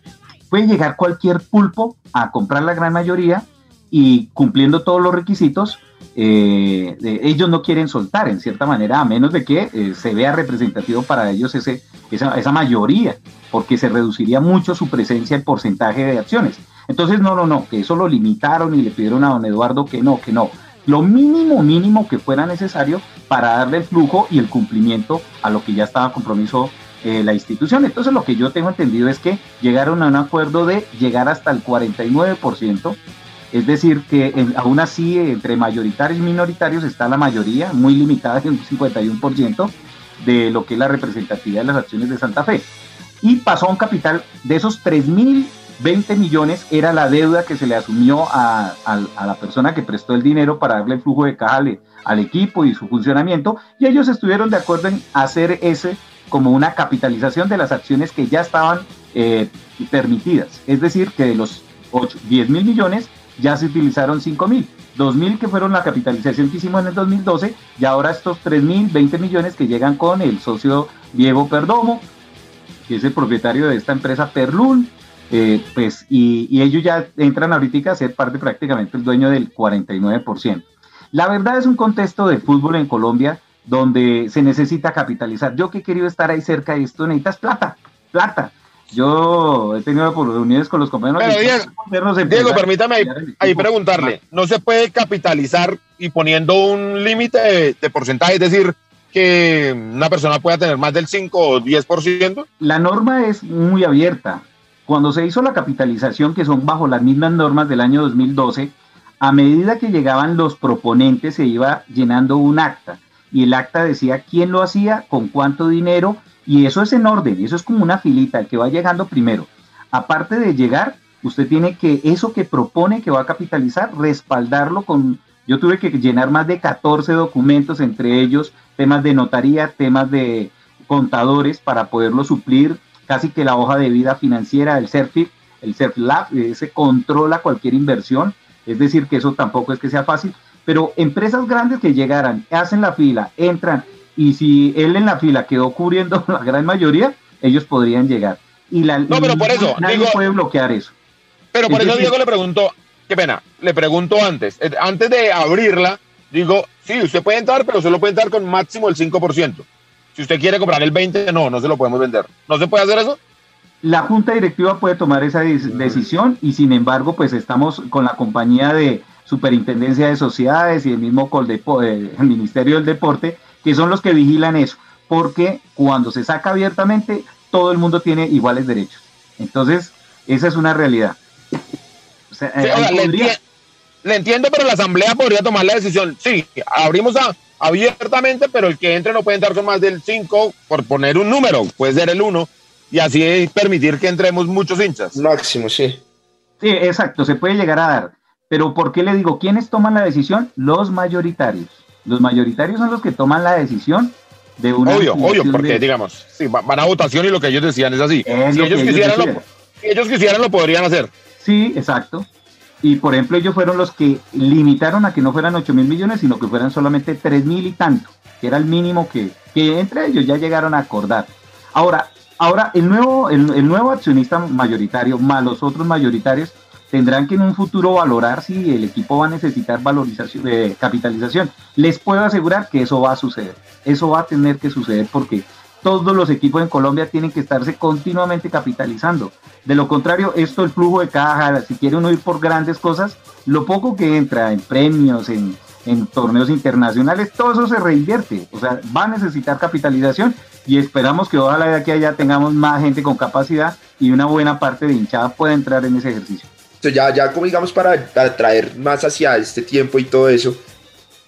puede llegar cualquier pulpo a comprar la gran mayoría y cumpliendo todos los requisitos, eh, ellos no quieren soltar en cierta manera, a menos de que eh, se vea representativo para ellos esa, esa, mayoría, porque se reduciría mucho su presencia en porcentaje de acciones. Entonces, no, no, no, que eso lo limitaron y le pidieron a don Eduardo que no, que no. Lo mínimo, mínimo que fuera necesario para darle el flujo y el cumplimiento a lo que ya estaba compromiso eh, la institución. Entonces lo que yo tengo entendido es que llegaron a un acuerdo de llegar hasta el 49%, es decir, que aún así entre mayoritarios y minoritarios está la mayoría, muy limitada, en un 51% de lo que es la representatividad de las acciones de Santa Fe. Y pasó a un capital de esos 3.020 millones, era la deuda que se le asumió a, la persona que prestó el dinero para darle el flujo de caja al, equipo y su funcionamiento, y ellos estuvieron de acuerdo en hacer ese como una capitalización de las acciones que ya estaban eh, permitidas. Es decir, que de los 8, 10 mil millones ya se utilizaron 5 mil. 2 mil que fueron la capitalización que hicimos en el 2012 y ahora estos 3 mil 20 millones que llegan con el socio Diego Perdomo, que es el propietario de esta empresa Perlul, eh, pues, y, y, ellos ya entran ahorita a ser parte prácticamente el dueño del 49%. La verdad es un contexto de fútbol en Colombia donde se necesita capitalizar. Yo que he querido estar ahí cerca de esto, necesitas plata, plata. Yo he tenido oportunidades con los compañeros. Pero Diego, permítame ahí, preguntarle, ¿no se puede capitalizar y poniendo un límite de, porcentaje, es decir, que una persona pueda tener más del 5 o 10%? La norma es muy abierta. Cuando se hizo la capitalización, que son bajo las mismas normas del año 2012, a medida que llegaban los proponentes se iba llenando un acta y el acta decía quién lo hacía, con cuánto dinero, y eso es en orden, eso es como una filita, el que va llegando primero. Aparte de llegar, usted tiene que eso que propone que va a capitalizar, respaldarlo con, yo tuve que llenar más de 14 documentos, entre ellos temas de notaría, temas de contadores para poderlo suplir, casi que la hoja de vida financiera del CERFIC, el CERFLAB, ese controla cualquier inversión, es decir, que eso tampoco es que sea fácil, pero empresas grandes que llegaran, hacen la fila, entran, y si él en la fila quedó cubriendo la gran mayoría, ellos podrían llegar. Y la, no, pero por eso. Nadie puede bloquear eso. Pero por eso Diego le preguntó, qué pena, le pregunto antes, eh, antes de abrirla, digo, sí, usted puede entrar, pero solo puede entrar con máximo el 5%. Si usted quiere comprar el 20%, no, no se lo podemos vender. ¿No se puede hacer eso? La junta directiva puede tomar esa decisión y sin embargo, pues estamos con la compañía de Superintendencia de Sociedades y el mismo Coldepo, eh, el Ministerio del Deporte, que son los que vigilan eso, porque cuando se saca abiertamente, todo el mundo tiene iguales derechos. Entonces, esa es una realidad. Eh, le, entiendo, pero la Asamblea podría tomar la decisión. Sí, abrimos abiertamente, pero el que entre no puede entrar con más del 5, por poner un número, puede ser el 1, y así permitir que entremos muchos hinchas. Máximo, sí. Sí, exacto, se puede llegar a dar. Pero ¿por qué le digo? ¿Quiénes toman la decisión? Los mayoritarios. Los mayoritarios son los que toman la decisión de una... Obvio, obvio, porque digamos, sí, van a votación y lo que ellos decían es así. si ellos, quisieran, Lo, ellos quisieran, lo podrían hacer. Sí, exacto. Y por ejemplo, ellos fueron los que limitaron a que no fueran 8 mil millones, sino que fueran solamente 3 mil y tanto, que era el mínimo que, que entre ellos ya llegaron a acordar. Ahora, ahora el, nuevo, el, el nuevo accionista mayoritario, más los otros mayoritarios, tendrán que en un futuro valorar si el equipo va a necesitar valorización eh, capitalización. Les puedo asegurar que eso va a suceder. Eso va a tener que suceder porque todos los equipos en Colombia tienen que estarse continuamente capitalizando. De lo contrario, esto, el flujo de caja, si quiere uno ir por grandes cosas, lo poco que entra en premios, en, en torneos internacionales, todo eso se reinvierte. O sea, va a necesitar capitalización y esperamos que ojalá de aquí a allá tengamos más gente con capacidad y una buena parte de hinchada pueda entrar en ese ejercicio. Ya, ya como digamos para, para traer más hacia este tiempo y todo eso,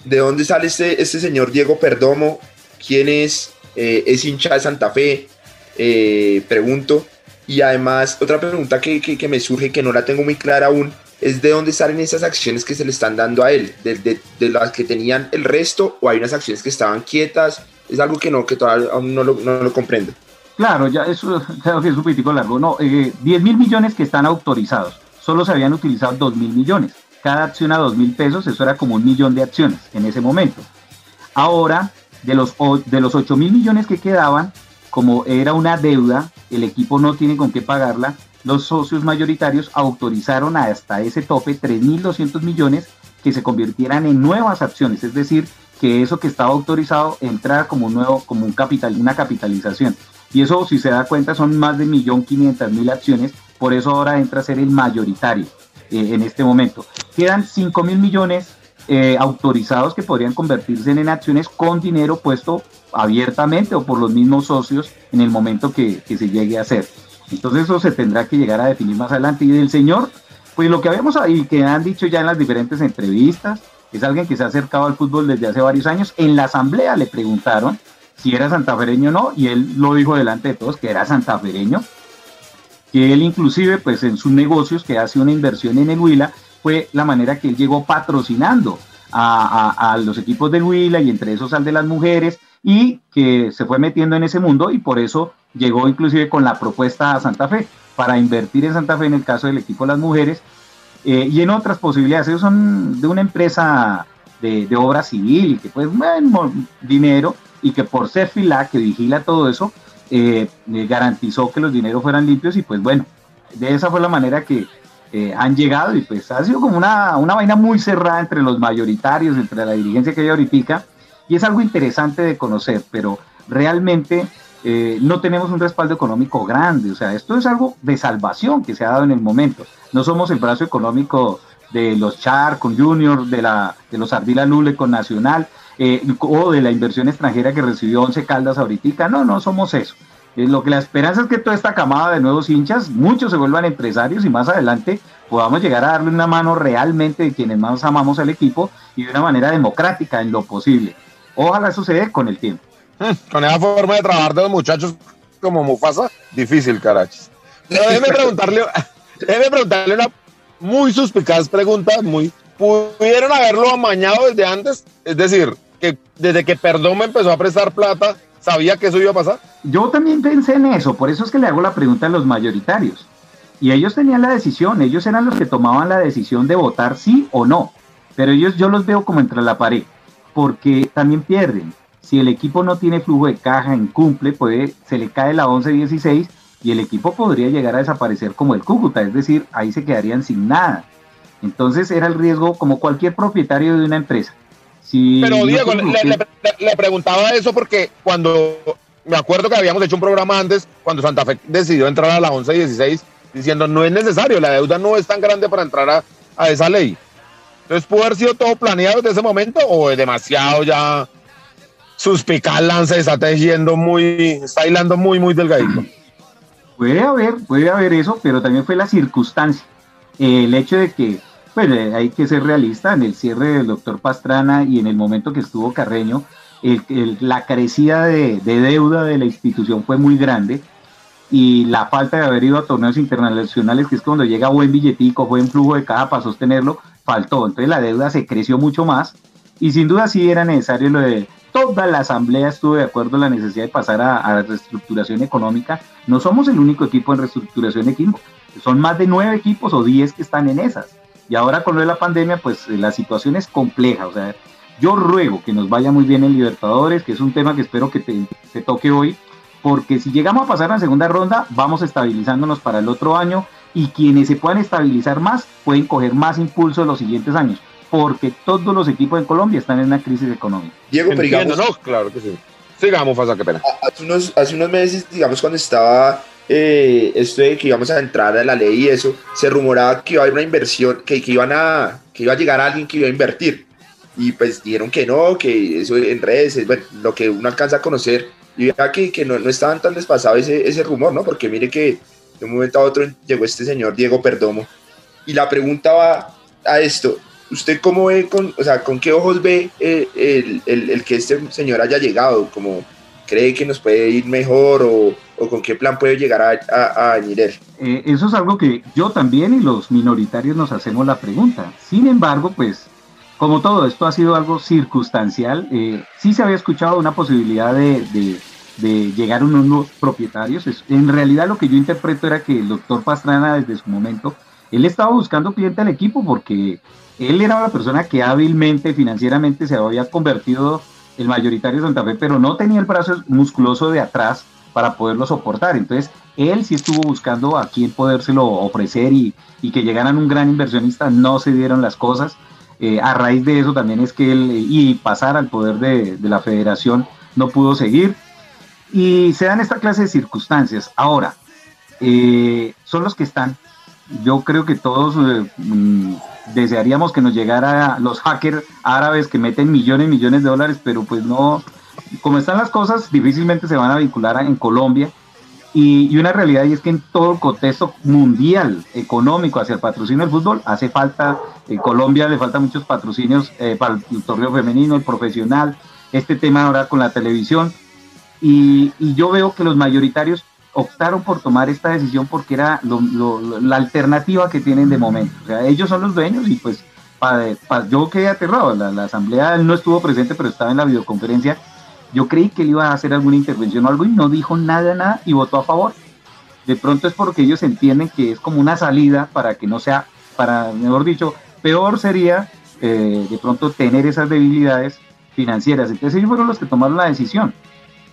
¿de dónde sale este, este señor Diego Perdomo? ¿Quién es? Eh, ¿Es hincha de Santa Fe? Eh, pregunto. Y además, otra pregunta que, que, que, me surge, que no la tengo muy clara aún, es de dónde salen esas acciones que se le están dando a él, de, de, de las que tenían el resto, o hay unas acciones que estaban quietas, es algo que no, que todavía aún no lo, comprendo. Claro, ya eso creo que es un poquitico largo. No, eh, 10 mil millones que están autorizados solo se habían utilizado 2 mil millones. Cada acción a 2 mil pesos, eso era como un millón de acciones en ese momento. Ahora, de los, de los 8 mil millones que quedaban, como era una deuda, el equipo no tiene con qué pagarla, los socios mayoritarios autorizaron hasta ese tope 3.200 millones que se convirtieran en nuevas acciones, es decir, que eso que estaba autorizado entrara como un nuevo, como un capital, una capitalización. Y eso, si se da cuenta, son más de 1.500.000 acciones por eso ahora entra a ser el mayoritario eh, en este momento. Quedan 5 mil millones eh, autorizados que podrían convertirse en acciones con dinero puesto abiertamente o por los mismos socios en el momento que, se llegue a hacer. Entonces eso se tendrá que llegar a definir más adelante. Y del señor, pues lo que habíamos ahí, que han dicho ya en las diferentes entrevistas, es alguien que se ha acercado al fútbol desde hace varios años. En la asamblea le preguntaron si era santafereño o no, y él lo dijo delante de todos que era santafereño que él inclusive pues en sus negocios que hace una inversión en el Huila fue la manera que él llegó patrocinando a, a, los equipos del Huila y entre esos al de las mujeres y que se fue metiendo en ese mundo y por eso llegó inclusive con la propuesta a Santa Fe para invertir en Santa Fe en el caso del equipo de las mujeres eh, y en otras posibilidades. Ellos son de una empresa de, de obra civil y que pues bueno, dinero y que por ser fila que vigila todo eso, eh, garantizó que los dineros fueran limpios y pues bueno, de esa fue la manera que eh, han llegado y pues ha sido como una, una vaina muy cerrada entre los mayoritarios, entre la dirigencia que hay ahorita y es algo interesante de conocer, pero realmente eh, no tenemos un respaldo económico grande, o sea, esto es algo de salvación que se ha dado en el momento, no somos el brazo económico de los Char con Junior, de, la, de los Ardila Lule con Nacional, eh, o de la inversión extranjera que recibió Once Caldas ahorita. No, no somos eso. Eh, lo que la esperanza es que toda esta camada de nuevos hinchas, muchos se vuelvan empresarios y más adelante podamos llegar a darle una mano realmente de quienes más amamos al equipo y de una manera democrática en lo posible. Ojalá suceda con el tiempo. Hmm, con esa forma de trabajar de los muchachos como Mufasa, difícil, carachos. déjeme preguntarle, déjeme preguntarle una muy suspicaz pregunta, muy pudieron haberlo amañado desde antes, es decir, que desde que Perdón me empezó a prestar plata, sabía que eso iba a pasar. Yo también pensé en eso, por eso es que le hago la pregunta a los mayoritarios. Y ellos tenían la decisión, ellos eran los que tomaban la decisión de votar sí o no. Pero ellos yo los veo como entre la pared, porque también pierden. Si el equipo no tiene flujo de caja, incumple, puede, se le cae la 11-16 y el equipo podría llegar a desaparecer como el Cúcuta, es decir, ahí se quedarían sin nada. Entonces era el riesgo como cualquier propietario de una empresa. Si Pero Diego, le, le, le, preguntaba eso porque cuando me acuerdo que habíamos hecho un programa antes, cuando Santa Fe decidió entrar a la 11-16, diciendo no es necesario, la deuda no es tan grande para entrar a, a esa ley. Entonces, ¿pudo haber sido todo planeado desde ese momento o es demasiado ya suspicaz Lance está tejiendo muy, está hilando muy, muy delgadito? Puede haber, puede haber eso, pero también fue la circunstancia. El hecho de que pues hay que ser realista, en el cierre del doctor Pastrana y en el momento que estuvo Carreño, el, el, la crecida de, de, deuda de la institución fue muy grande y la falta de haber ido a torneos internacionales, que es cuando llega buen billetico, buen flujo de caja para sostenerlo, faltó. Entonces la deuda se creció mucho más y sin duda sí era necesario lo de toda la asamblea estuvo de acuerdo en la necesidad de pasar a, reestructuración económica. No somos el único equipo en reestructuración equipo, son más de nueve equipos o diez que están en esas. Y ahora con lo de la pandemia, pues la situación es compleja. O sea, yo ruego que nos vaya muy bien en Libertadores, que es un tema que espero que te, toque hoy, porque si llegamos a pasar a la segunda ronda, vamos estabilizándonos para el otro año y quienes se puedan estabilizar más pueden coger más impulso en los siguientes años, porque todos los equipos en Colombia están en una crisis económica. Diego, pero digamos, no, claro que sí. Sigamos, Fasa, qué pena. Hace unos, hace unos meses, digamos, cuando estaba eh, esto de que íbamos a entrar a la ley y eso, se rumoraba que iba a haber una inversión, que, que, iban a, que iba a llegar alguien que iba a invertir y pues dijeron que no, que eso en redes, bueno, lo que uno alcanza a conocer, y vea que, que no, no, estaban tan despasados ese, ese rumor, ¿no? Porque mire que de un momento a otro llegó este señor Diego Perdomo, y la pregunta va a esto, ¿usted cómo ve, con, o sea, con qué ojos ve eh, el, el, el, que este señor haya llegado? como cree que nos puede ir mejor o, o con qué plan puede llegar a, a, a? Eh, eso es algo que yo también y los minoritarios nos hacemos la pregunta. Sin embargo, pues como todo, esto ha sido algo circunstancial. Eh, sí se había escuchado una posibilidad de, de, llegar a unos nuevos propietarios. en realidad lo que yo interpreto era que el doctor Pastrana desde su momento, él estaba buscando cliente al equipo porque él era la persona que hábilmente, financieramente se había convertido el mayoritario de Santa Fe, pero no tenía el brazo musculoso de atrás para poderlo soportar. Entonces, él sí estuvo buscando a quién podérselo ofrecer y, y que llegaran un gran inversionista. No se dieron las cosas. Eh, a raíz de eso también es que él, y pasar al poder de, la federación, no pudo seguir. Y se dan esta clase de circunstancias. Ahora, eh, son los que están. Yo creo que todos eh, mm, desearíamos que nos llegara los hackers árabes que meten millones y millones de dólares, pero pues no, como están las cosas, difícilmente se van a vincular en Colombia. Y, una realidad y es que en todo el contexto mundial económico hacia el patrocinio del fútbol hace falta, en Colombia le faltan muchos patrocinios eh, para el torneo femenino, el profesional, este tema ahora con la televisión. Y, yo veo que los mayoritarios optaron por tomar esta decisión porque era la alternativa que tienen de momento. O sea, ellos son los dueños y pues yo quedé aterrado. La, la asamblea no estuvo presente, pero estaba en la videoconferencia yo creí que él iba a hacer alguna intervención o algo y no dijo nada, nada y votó a favor. De pronto es porque ellos entienden que es como una salida para que no sea, para, mejor dicho, peor sería eh, de pronto tener esas debilidades financieras. Entonces ellos fueron los que tomaron la decisión.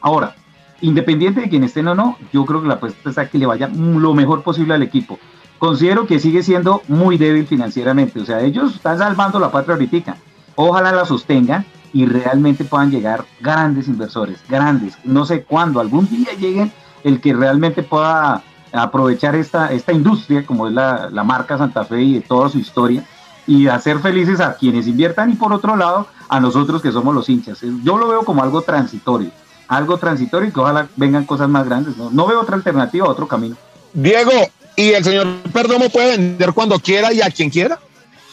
Ahora, independiente de quién estén o no, yo creo que la apuesta es a que le vaya lo mejor posible al equipo. Considero que sigue siendo muy débil financieramente, o sea, ellos están salvando la patria ahorita. Ojalá la sostengan y realmente puedan llegar grandes inversores, grandes. No sé cuándo, algún día lleguen el que realmente pueda aprovechar esta, esta industria, como es la, la marca Santa Fe y de toda su historia, y hacer felices a quienes inviertan y por otro lado a nosotros que somos los hinchas. Yo lo veo como algo transitorio, algo transitorio y que ojalá vengan cosas más grandes. No, no veo otra alternativa, otro camino. Diego, ¿y el señor Perdomo puede vender cuando quiera y a quien quiera?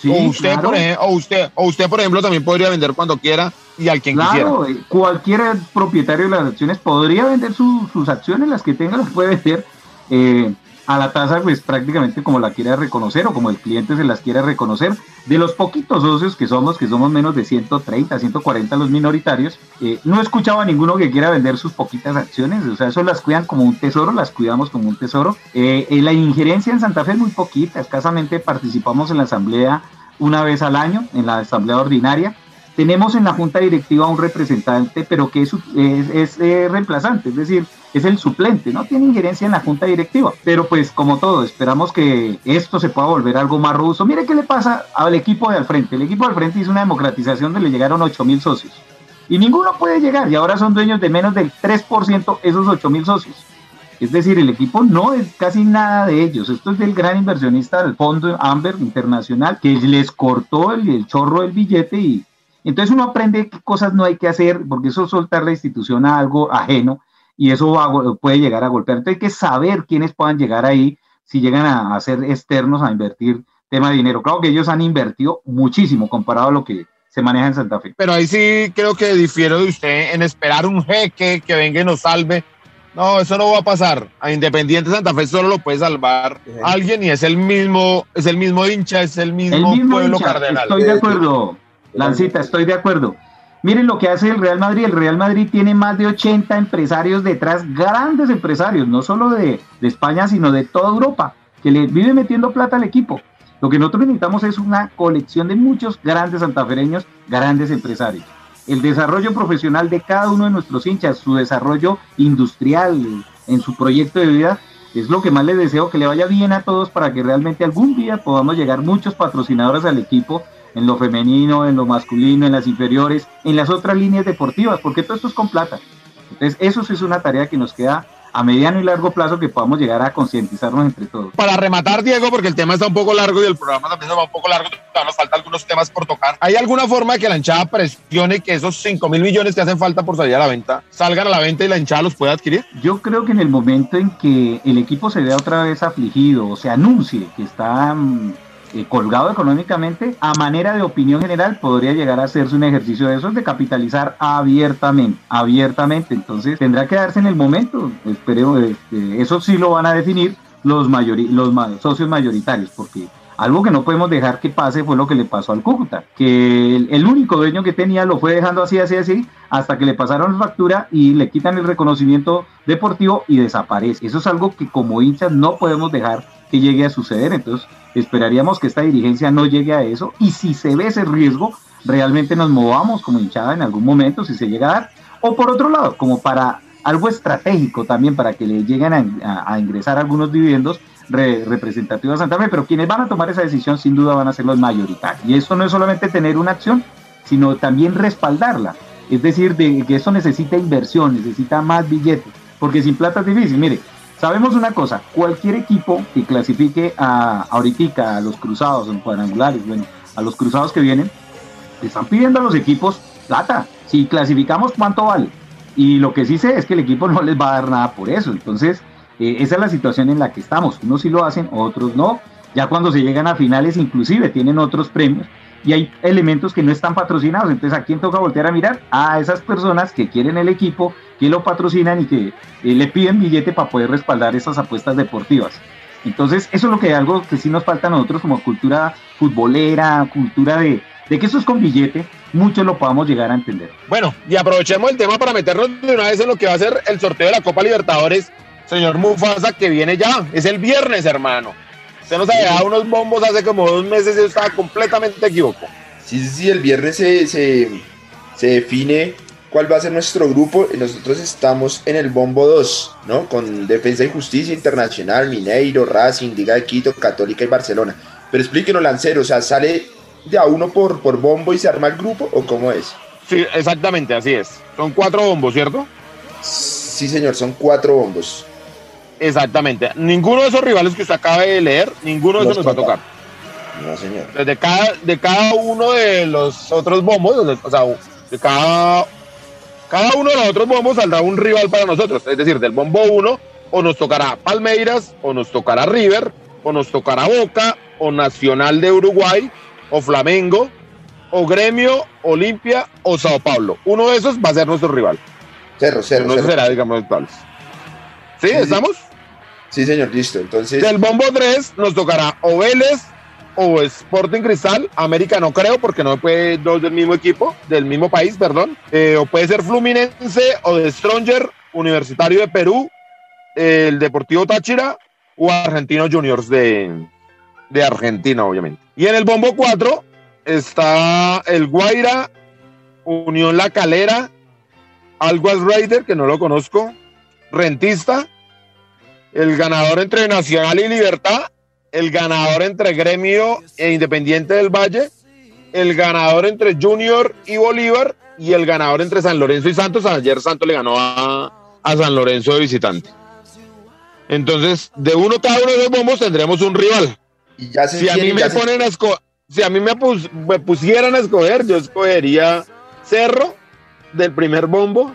o, usted, por ejemplo, o, usted, o usted, por ejemplo, también podría vender cuando quiera y al quien claro, quisiera. Eh, cualquier propietario de las acciones podría vender sus acciones, las que tenga las puede vender. Eh, a la tasa, pues prácticamente como la quiera reconocer o como el cliente se las quiera reconocer. De los poquitos socios que somos, que somos menos de 130, 140 los minoritarios, eh, no he escuchado a ninguno que quiera vender sus poquitas acciones, o sea, eso las cuidan como un tesoro, las cuidamos como un tesoro. la injerencia en Santa Fe es muy poquita, escasamente participamos en la asamblea una vez al año en la asamblea ordinaria. Tenemos en la junta directiva un representante, pero que es, es, eh, reemplazante, es decir, es el suplente, no tiene injerencia en la junta directiva. Pero pues como todo, esperamos que esto se pueda volver algo más robusto. Mire qué le pasa al equipo de al frente. El equipo de al frente hizo una democratización donde le llegaron 8 mil socios. Y ninguno puede llegar, y ahora son dueños de menos del 3% esos 8 mil socios. Es decir, el equipo no es casi nada de ellos. Esto es del gran inversionista del fondo Amber Internacional que les cortó el, chorro del billete y entonces uno aprende qué cosas no hay que hacer porque eso es soltar la institución a algo ajeno y eso puede llegar a golpear. Entonces hay que saber quiénes puedan llegar ahí si llegan a, a ser externos a invertir tema de dinero. Claro que ellos han invertido muchísimo comparado a lo que se maneja en Santa Fe. Pero ahí sí creo que difiero de usted en esperar un jeque que venga y nos salve no, eso no va a pasar. A Independiente Santa Fe solo lo puede salvar alguien y es el mismo, es el mismo hincha, es el mismo, pueblo cardenal. Estoy de acuerdo, Lancita, estoy de acuerdo. Miren lo que hace el Real Madrid. El Real Madrid tiene más de 80 empresarios detrás, grandes empresarios, no solo de, España, sino de toda Europa, que le vive metiendo plata al equipo. Lo que nosotros necesitamos es una colección de muchos grandes santafereños, grandes empresarios. El desarrollo profesional de cada uno de nuestros hinchas, su desarrollo industrial en su proyecto de vida, es lo que más les deseo que le vaya bien a todos para que realmente algún día podamos llegar muchos patrocinadores al equipo en lo femenino, en lo masculino, en las inferiores, en las otras líneas deportivas, porque todo esto es con plata. Entonces, eso sí es una tarea que nos queda a mediano y largo plazo que podamos llegar a concientizarnos entre todos. Para rematar, Diego, porque el tema está un poco largo y el programa también va un poco largo, nos faltan algunos temas por tocar. ¿Hay alguna forma de que la hinchada presione que esos 5 mil millones que hacen falta por salir a la venta salgan a la venta y la hinchada los pueda adquirir? Yo creo que en el momento en que el equipo se vea otra vez afligido o se anuncie que está mm, eh, colgado económicamente, a manera de opinión general, podría llegar a hacerse un ejercicio de esos de capitalizar abiertamente, abiertamente. Entonces tendrá que darse en el momento. Espero, este, eso sí lo van a definir los, los socios mayoritarios, porque algo que no podemos dejar que pase fue lo que le pasó al Cúcuta, que el, el, único dueño que tenía lo fue dejando así, así, así, hasta que le pasaron la factura y le quitan el reconocimiento deportivo y desaparece. Eso es algo que como hinchas no podemos dejar que llegue a suceder. Entonces, esperaríamos que esta dirigencia no llegue a eso y si se ve ese riesgo, realmente nos movamos como hinchada en algún momento, si se llega a dar. O por otro lado, como para algo estratégico también, para que le lleguen a, ingresar algunos dividendos representativos a Santa Fe, pero quienes van a tomar esa decisión sin duda van a ser los mayoritarios. Y esto no es solamente tener una acción, sino también respaldarla. Es decir, de que eso necesita inversión, necesita más billetes, porque sin plata es difícil. Mire, Sabemos una cosa, cualquier equipo que clasifique a ahorita a los cruzados en cuadrangulares, bueno, a los cruzados que vienen, están pidiendo a los equipos plata. Si clasificamos, ¿cuánto vale? Y lo que sí sé es que el equipo no les va a dar nada por eso. Entonces, eh, esa es la situación en la que estamos. Unos sí lo hacen, otros no. Ya cuando se llegan a finales, inclusive tienen otros premios y hay elementos que no están patrocinados. Entonces, ¿a quién toca voltear a mirar? A esas personas que quieren el equipo, que lo patrocinan y que eh, le piden billete para poder respaldar esas apuestas deportivas. Entonces, eso es lo que algo que sí nos falta a nosotros como cultura futbolera, cultura de, de que eso es con billete, muchos lo podamos llegar a entender. Bueno, y aprovechemos el tema para meternos de una vez en lo que va a ser el sorteo de la Copa Libertadores, señor Mufasa, que viene ya, es el viernes, hermano. Usted nos había dado unos bombos hace como dos meses y estaba completamente equivocado. Sí, sí, sí, el viernes se, se, se define cuál va a ser nuestro grupo. Nosotros estamos en el bombo 2, ¿no? Con Defensa y Justicia Internacional, Mineiro, Racing, Liga de Quito, Católica y Barcelona. Pero explíquenos, Lancero, o sea, ¿sale de a uno por, por bombo y se arma el grupo o cómo es? Sí, exactamente, así es. Son cuatro bombos, ¿cierto? Sí, señor, son cuatro bombos. Exactamente. Ninguno de esos rivales que usted acaba de leer, ninguno de esos nos va a tocar. No, señor. De cada, de cada uno de los otros bombos, o sea, de cada, cada uno de los otros bombos saldrá un rival para nosotros. Es decir, del bombo 1 o nos tocará Palmeiras, o nos tocará River, o nos tocará Boca, o Nacional de Uruguay, o Flamengo, o Gremio, Olimpia, o Sao Paulo. Uno de esos va a ser nuestro rival. Cerro, cerro. No será, digamos, actuales. ¿Sí? ¿Estamos? Sí, señor, listo. Entonces. Del bombo 3 nos tocará o Vélez o Sporting Cristal. América no creo porque no puede dos del mismo equipo, del mismo país, perdón. Eh, o puede ser Fluminense o de Stronger, Universitario de Perú, el Deportivo Táchira o Argentinos Juniors de, de Argentina, obviamente. Y en el bombo 4 está el Guaira, Unión La Calera, Alguas Raider, que no lo conozco, Rentista, el ganador entre Nacional y Libertad, el ganador entre Gremio e Independiente del Valle, el ganador entre Junior y Bolívar y el ganador entre San Lorenzo y Santos. Ayer Santos le ganó a, San Lorenzo de visitante. Entonces, de uno cada uno de los bombos tendremos un rival. Y ya si a mí me ponen a si a mí me, me pusieran a escoger, yo escogería Cerro del primer bombo,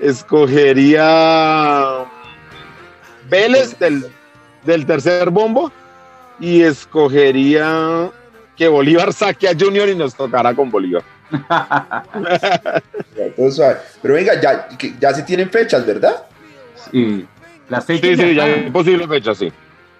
escogería Vélez del, del tercer bombo y escogería que Bolívar saque a Junior y nos tocará con Bolívar. Pero venga, ya, ya se tienen fechas, ¿verdad? Sí, las fechas. Sí, sí, ya hay posibles fechas, sí.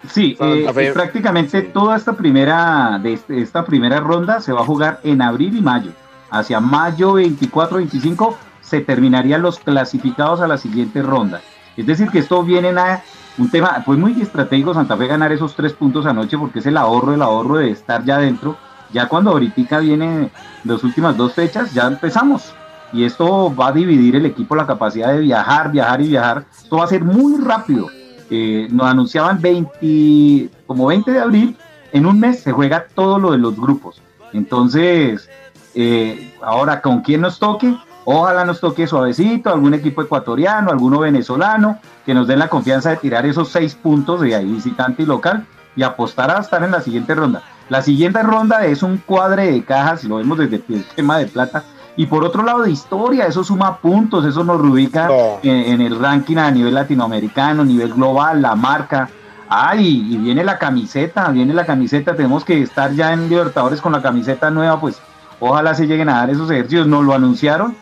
Sí, eh, prácticamente toda esta primera, de este, esta primera ronda se va a jugar en abril y mayo. Hacia mayo 24-25 se terminarían los clasificados a la siguiente ronda. Es decir, que esto vienen a un tema, pues muy estratégico Santa Fe ganar esos tres puntos anoche porque es el ahorro, el ahorro de estar ya dentro. Ya cuando ahorita viene las últimas dos fechas, ya empezamos. Y esto va a dividir el equipo la capacidad de viajar, viajar y viajar. Esto va a ser muy rápido. Eh, nos anunciaban 20, como 20 de abril, en un mes se juega todo lo de los grupos. Entonces, eh, ahora con quién nos toque, ojalá nos toque suavecito, algún equipo ecuatoriano, alguno venezolano, que nos den la confianza de tirar esos seis puntos de ahí visitante y local y apostar a estar en la siguiente ronda. La siguiente ronda es un cuadre de cajas, lo vemos desde el tema de plata, y por otro lado de historia, eso suma puntos, eso nos rubica en, el ranking a nivel latinoamericano, a nivel global, la marca. Ay, y viene la camiseta, viene la camiseta, tenemos que estar ya en Libertadores con la camiseta nueva, pues ojalá se lleguen a dar esos ejercicios, nos lo anunciaron,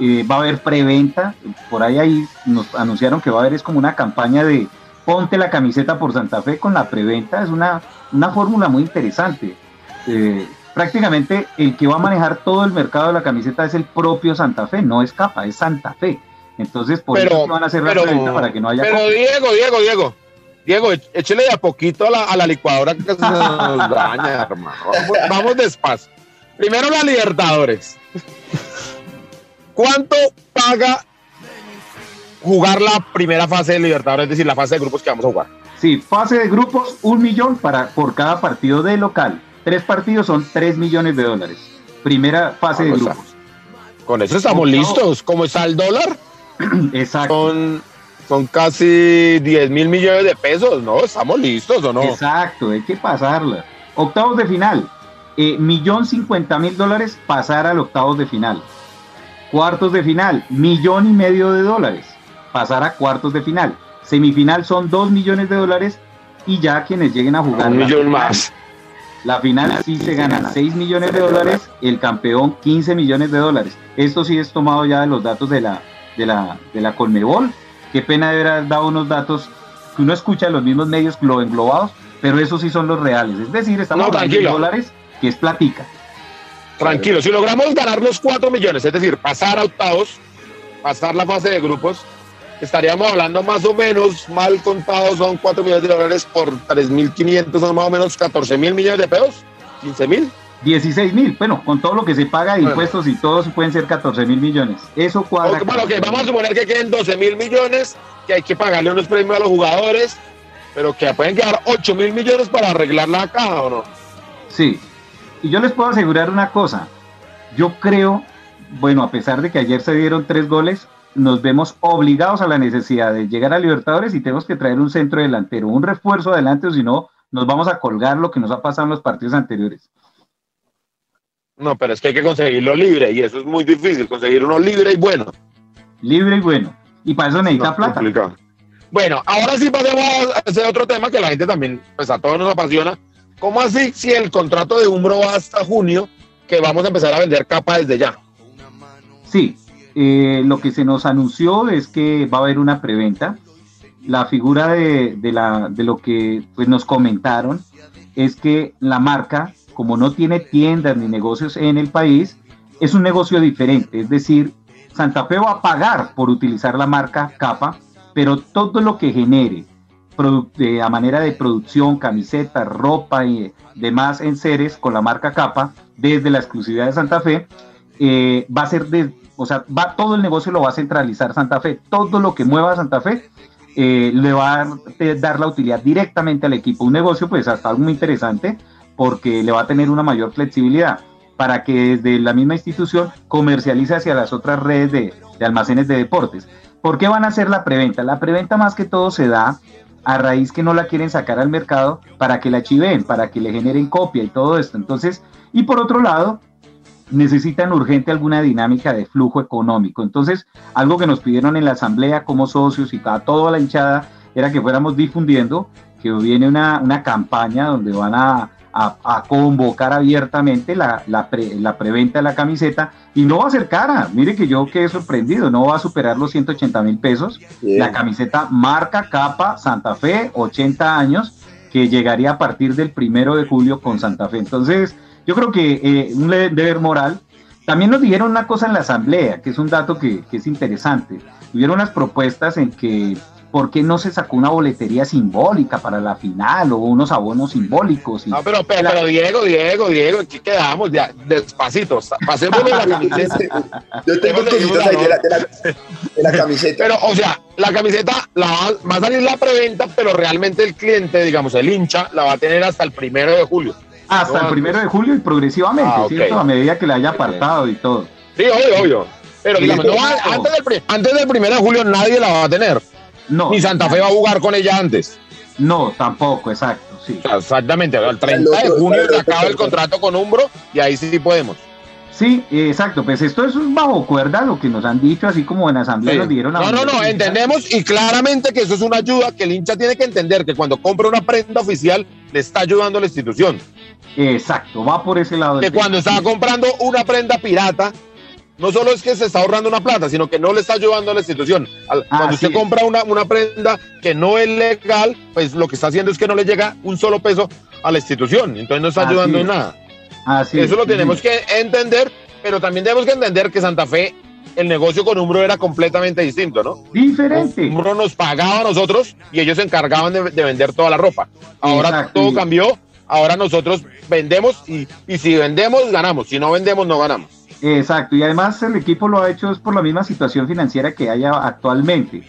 eh, va a haber preventa, por ahí, ahí nos anunciaron que va a haber es como una campaña de ponte la camiseta por Santa Fe con la preventa, es una, una fórmula muy interesante. Eh, prácticamente el que va a manejar todo el mercado de la camiseta es el propio Santa Fe, no es capa, es Santa Fe. Entonces, por eso van a hacer la preventa para que no haya. Pero Diego, Diego, Diego. Diego, échele de a poquito a la, a la licuadora que se nos daña, hermano. Vamos, vamos despacio. Primero la Libertadores. ¿Cuánto paga jugar la primera fase de Libertadores, es decir, la fase de grupos que vamos a jugar? Sí, fase de grupos, un millón para, por cada partido de local. Tres partidos son tres millones de dólares. Primera fase de grupos. Con eso estamos listos. ¿Cómo está el dólar? Exacto. Son, son casi 10 mil millones de pesos, ¿no? ¿Estamos listos o no? Exacto, hay que pasarla. Octavos de final. Eh, millón cincuenta mil dólares pasar al octavos de final. Cuartos de final, millón y medio de dólares. Pasar a cuartos de final. Semifinal son dos millones de dólares y ya quienes lleguen a jugar. Un millón más. La final sí se gana 6 millones de dólares, el campeón 15 millones de dólares. Esto sí es tomado ya de los datos de la, de la, de la Colmebol. Qué pena de haber dado unos datos que uno escucha en los mismos medios lo englobados, pero esos sí son los reales. Es decir, estamos hablando de dólares, que es platica. Tranquilo, si logramos ganar los 4 millones, es decir, pasar a octavos, pasar la fase de grupos, estaríamos hablando más o menos, mal contados, son 4 millones de dólares por 3.500, son más o menos 14 mil millones de pesos, 15 mil. 16 mil, bueno, con todo lo que se paga de impuestos y todo, pueden ser 14 mil millones. Eso cuadra. bueno, que vamos a suponer que queden 12 mil millones, que hay que pagarle unos premios a los jugadores, pero que pueden quedar 8 mil millones para arreglar la caja, ¿o no? Sí, y yo les puedo asegurar una cosa, yo creo, bueno, a pesar de que ayer se dieron tres goles, nos vemos obligados a la necesidad de llegar a Libertadores y tenemos que traer un centro delantero, un refuerzo adelante, o si no, nos vamos a colgar lo que nos ha pasado en los partidos anteriores. No, pero es que hay que conseguirlo libre y eso es muy difícil, conseguir uno libre y bueno. Libre y bueno. Y para eso necesita plata. Complicado. Bueno, ahora sí pasemos a ese otro tema que la gente también, pues a todos nos apasiona, ¿Cómo así si el contrato de Umbro va hasta junio, que vamos a empezar a vender capa desde ya? Sí, eh, lo que se nos anunció es que va a haber una preventa. La figura de, la, de lo que pues, nos comentaron es que la marca, como no tiene tiendas ni negocios en el país, es un negocio diferente. Es decir, Santa Fe va a pagar por utilizar la marca capa, pero todo lo que genere a manera de producción, camisetas, ropa y demás enseres con la marca Capa desde la exclusividad de Santa Fe, eh, va a ser de, o sea, va, todo el negocio lo va a centralizar Santa Fe, todo lo que mueva Santa Fe eh, le va a dar la utilidad directamente al equipo, un negocio pues hasta algo muy interesante porque le va a tener una mayor flexibilidad para que desde la misma institución comercialice hacia las otras redes de, de almacenes de deportes. ¿Por qué van a hacer la preventa? La preventa más que todo se da a raíz que no la quieren sacar al mercado para que la chiven, para que le generen copia y todo esto. Entonces, y por otro lado, necesitan urgente alguna dinámica de flujo económico. Entonces, algo que nos pidieron en la asamblea como socios y a toda la hinchada era que fuéramos difundiendo que viene una, una campaña donde van a a, convocar abiertamente la, la, preventa de la camiseta y no va a ser cara. Mire que yo quedé sorprendido, no va a superar los 180 mil pesos. La camiseta marca capa Santa Fe, 80 años, que llegaría a partir del primero de julio con Santa Fe. Entonces, yo creo que eh, un deber moral. También nos dijeron una cosa en la asamblea, que es un dato que, que es interesante. Hubieron unas propuestas en que ¿por qué no se sacó una boletería simbólica para la final o unos abonos simbólicos? No, pero, pero, pero Diego, Diego, Diego, aquí quedamos ya, despacito, pasemos de la camiseta. Yo tengo cositas ahí de la, de, la, de la camiseta. Pero, o sea, la camiseta la va, va a salir la preventa, pero realmente el cliente, digamos, el hincha, la va a tener hasta el primero de julio. Hasta No, el primero de julio y progresivamente, Ah. A medida que le haya apartado y todo. Sí, obvio, obvio. Pero digamos, no antes, del, antes del primero de julio nadie la va a tener. No, Ni Santa Fe va a jugar con ella antes. no, tampoco, exacto, sí. O sea, exactamente. El 30 de junio se acaba el contrato con Umbro y ahí sí podemos. Sí, exacto, pues esto es bajo cuerda lo que nos han dicho, así como en asamblea Sí. nos dijeron a No, no, no, entendemos y claramente que eso es una ayuda que el hincha tiene que entender que cuando compra una prenda oficial le está ayudando a la institución. Exacto, va por ese lado. Que cuando tema. está comprando una prenda pirata, no solo es que se está ahorrando una plata, sino que no le está ayudando a la institución. Cuando Así usted es. compra una, una prenda que no es legal, pues lo que está haciendo es que no le llega un solo peso a la institución. Entonces no está Así ayudando en nada. Así Eso es, lo tenemos señor. que entender, pero también tenemos que entender que Santa Fe, el negocio con Umbro era completamente distinto, ¿no? Diferente. Umbro nos pagaba a nosotros y ellos se encargaban de, de vender toda la ropa. Ahora Exacto. todo cambió, ahora nosotros vendemos y, y si vendemos, ganamos, si no vendemos, no ganamos. Exacto, y además el equipo lo ha hecho es por la misma situación financiera que haya actualmente.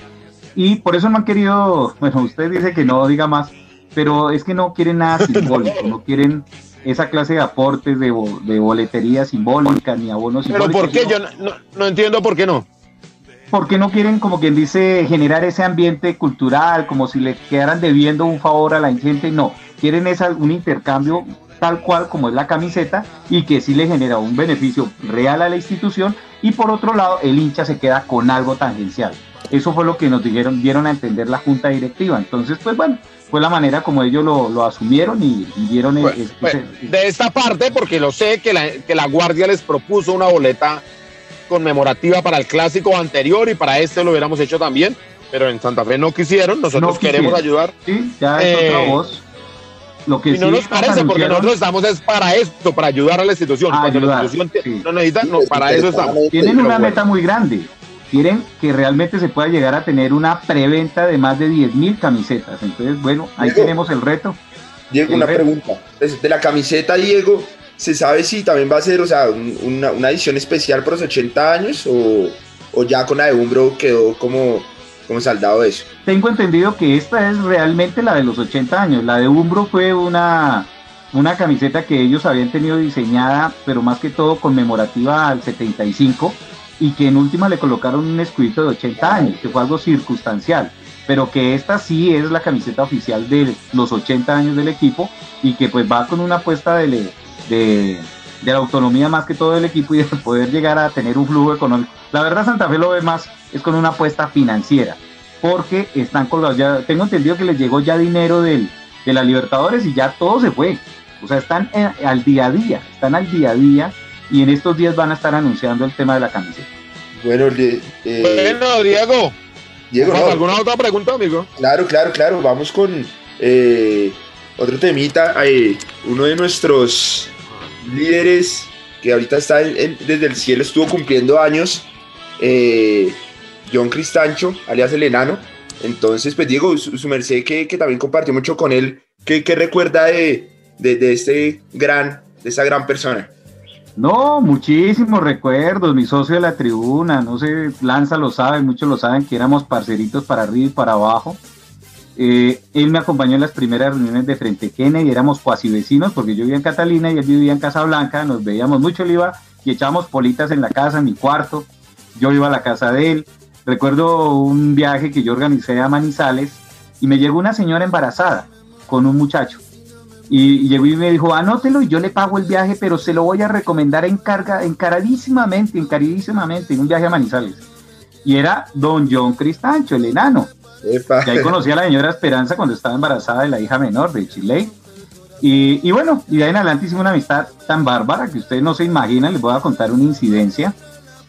Y por eso no han querido, bueno, usted dice que no diga más, pero es que no quieren nada simbólico, no quieren esa clase de aportes de, bo- de boletería simbólica ni abonos Pero simbólicos. ¿por qué? Yo no, no- no entiendo por qué no. porque no quieren, como quien dice, generar ese ambiente cultural, como si le quedaran debiendo un favor a la gente, no, quieren esa, un intercambio tal cual como es la camiseta y que sí le genera un beneficio real a la institución y por otro lado el hincha se queda con algo tangencial. Eso fue lo que nos dijeron, dieron a entender la junta directiva. Entonces, pues bueno, fue la manera como ellos lo, lo asumieron y, y dieron el- Pues, pues, de esta parte, porque lo sé que la, que la Guardia les propuso una boleta conmemorativa para el clásico anterior y para este lo hubiéramos hecho también, pero en Santa Fe no quisieron, nosotros No queremos ayudar sí, ya es Eh, otra voz. Lo que y no sí nos parece porque nosotros estamos es para esto, para ayudar a la institución. A Cuando ayudar, la institución te- sí. no necesita, no, para eso estamos. Tienen una bueno. meta muy grande. Quieren que realmente se pueda llegar a tener una preventa de más de 10 mil camisetas. Entonces, bueno, ahí Diego. tenemos el reto. Diego, una pregunta. Pues, De la camiseta, Diego, ¿se sabe si también va a ser, o sea, un- una, una edición especial por los 80 años o, o ya con la de Umbro quedó como, como saldado eso? Tengo entendido que esta es realmente la de los 80 años. La de Umbro fue una, una camiseta que ellos habían tenido diseñada, pero más que todo conmemorativa al 75, y que en última le colocaron un escudito de 80 años, que fue algo circunstancial. Pero que esta sí es la camiseta oficial de los 80 años del equipo y que pues va con una apuesta de, de la autonomía más que todo del equipo y de poder llegar a tener un flujo económico. La verdad Santa Fe lo ve más es con una apuesta financiera porque están colgados. Ya tengo entendido que les llegó ya dinero del, de la Libertadores y ya todo se fue. O sea, están eh, al día a día, están al día a día y en estos días van a estar anunciando el tema de la camiseta. Bueno, eh, Bueno, Diego, Diego, no, ¿alguna otra pregunta, amigo? claro, claro, claro, vamos con eh, otro temita. eh, uno de nuestros líderes que ahorita está desde el cielo, estuvo cumpliendo años, eh, John Cristancho, alias el enano. Entonces, pues Diego, su, merced que, que también compartió mucho con él, ¿qué, qué recuerda de, de, de este gran, de esta gran persona? No, muchísimos recuerdos, mi socio de la tribuna, no sé, Lanza lo sabe, muchos lo saben que éramos parceritos para arriba y para abajo. Eh, él me acompañó en las primeras reuniones de Frente Kennedy, éramos cuasi vecinos porque yo vivía en Catalina y él vivía en Casablanca, nos veíamos mucho, él iba y echábamos politas en la casa, en mi cuarto, yo iba a la casa de él. Recuerdo un viaje que yo organicé a Manizales y me llegó una señora embarazada con un muchacho. Y, y llegó y me dijo, anótelo y yo le pago el viaje, pero se lo voy a recomendar encarga, encaradísimamente, encaradísimamente, en un viaje a Manizales. Y era don John Cristancho, el enano. Epa. Y ahí conocí a la señora Esperanza cuando estaba embarazada de la hija menor de Chile. Y, y bueno, y de ahí en adelante hicimos una amistad tan bárbara que ustedes no se imaginan, les voy a contar una incidencia.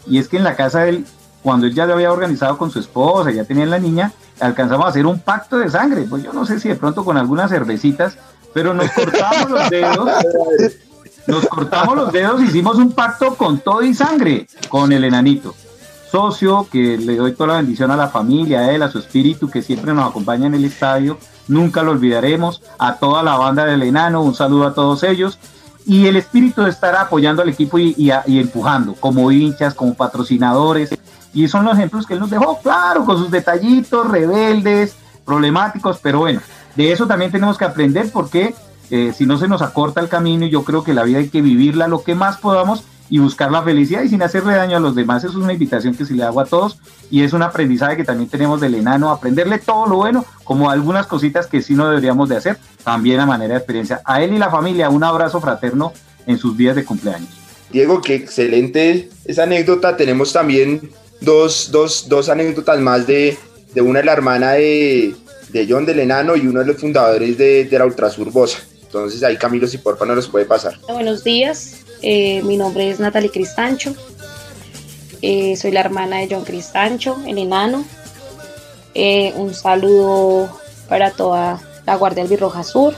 Y es que en la casa de él, cuando él ya lo había organizado con su esposa, ya tenía la niña, alcanzamos a hacer un pacto de sangre. Pues yo no sé si de pronto con algunas cervecitas, pero nos cortamos los dedos. Nos cortamos los dedos, hicimos un pacto con todo y sangre con el enanito. Socio, que le doy toda la bendición a la familia, a él, a su espíritu que siempre nos acompaña en el estadio, nunca lo olvidaremos, a toda la banda del enano, un saludo a todos ellos, y el espíritu de estar apoyando al equipo y, empujando, como hinchas, como patrocinadores, y son los ejemplos que él nos dejó, claro, con sus detallitos rebeldes, problemáticos, pero bueno, de eso también tenemos que aprender porque eh, si no se nos acorta el camino y yo creo que la vida hay que vivirla lo que más podamos y buscar la felicidad y sin hacerle daño a los demás. Es una invitación que se le hago a todos y es un aprendizaje que también tenemos del enano, aprenderle todo lo bueno, como algunas cositas que sí no deberíamos de hacer, también a manera de experiencia. A él y la familia, un abrazo fraterno en sus días de cumpleaños. Diego, qué excelente esa anécdota. Tenemos también dos, dos, dos anécdotas más de, de una la hermana de, de John del Enano y uno de los fundadores de, de la Ultrasurbosa. Entonces ahí Camilo, si porfa no nos puede pasar. Buenos días, eh, mi nombre es Natalie Cristancho, eh, soy la hermana de John Cristancho, el enano. Eh, un saludo para toda la Guardia Albirroja Sur.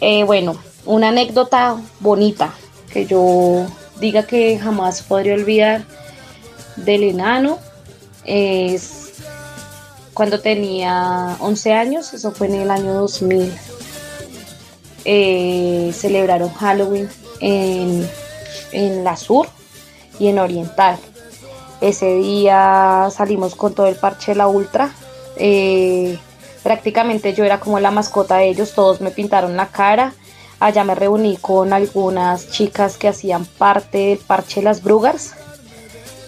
bueno, una anécdota bonita que yo diga que jamás podría olvidar del enano es cuando tenía 11 años, eso fue en el año 2000. Eh, celebraron Halloween en, la sur y en oriental. Ese día salimos con todo el parche de la ultra. Eh, prácticamente yo era como la mascota de ellos, todos me pintaron la cara. Allá me reuní con algunas chicas que hacían parte del parche las Brugars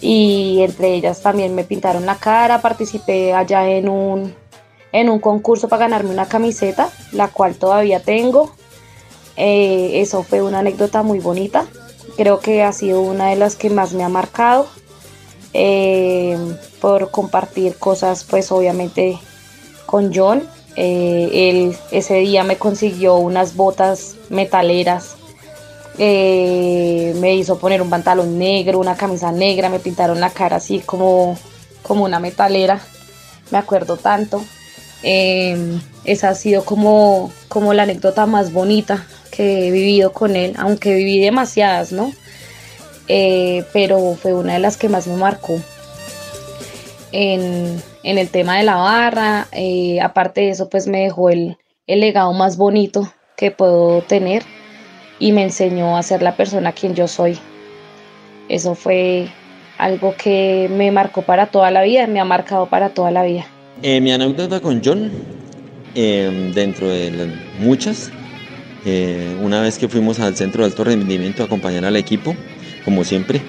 y entre ellas también me pintaron la cara, participé allá en un, en un concurso para ganarme una camiseta, la cual todavía tengo. Eh, eso fue una anécdota muy bonita. Creo que ha sido una de las que más me ha marcado. Eh, por compartir cosas, pues obviamente con John. Eh, él ese día me consiguió unas botas metaleras. me hizo poner un pantalón negro, una camisa negra, me pintaron la cara así como, como una metalera. Me acuerdo tanto. esa ha sido como, como la anécdota más bonita que he vivido con él, aunque viví demasiadas, ¿no? Eh, pero fue una de las que más me marcó en, el tema de la barra. Eh, aparte de eso, pues me dejó el, legado más bonito que puedo tener y me enseñó a ser la persona quien yo soy. Eso fue algo que me marcó para toda la vida, me ha marcado para toda la vida. Eh, mi anécdota con John, dentro de muchas, eh, una vez que fuimos al centro de alto rendimiento a acompañar al equipo, como siempre,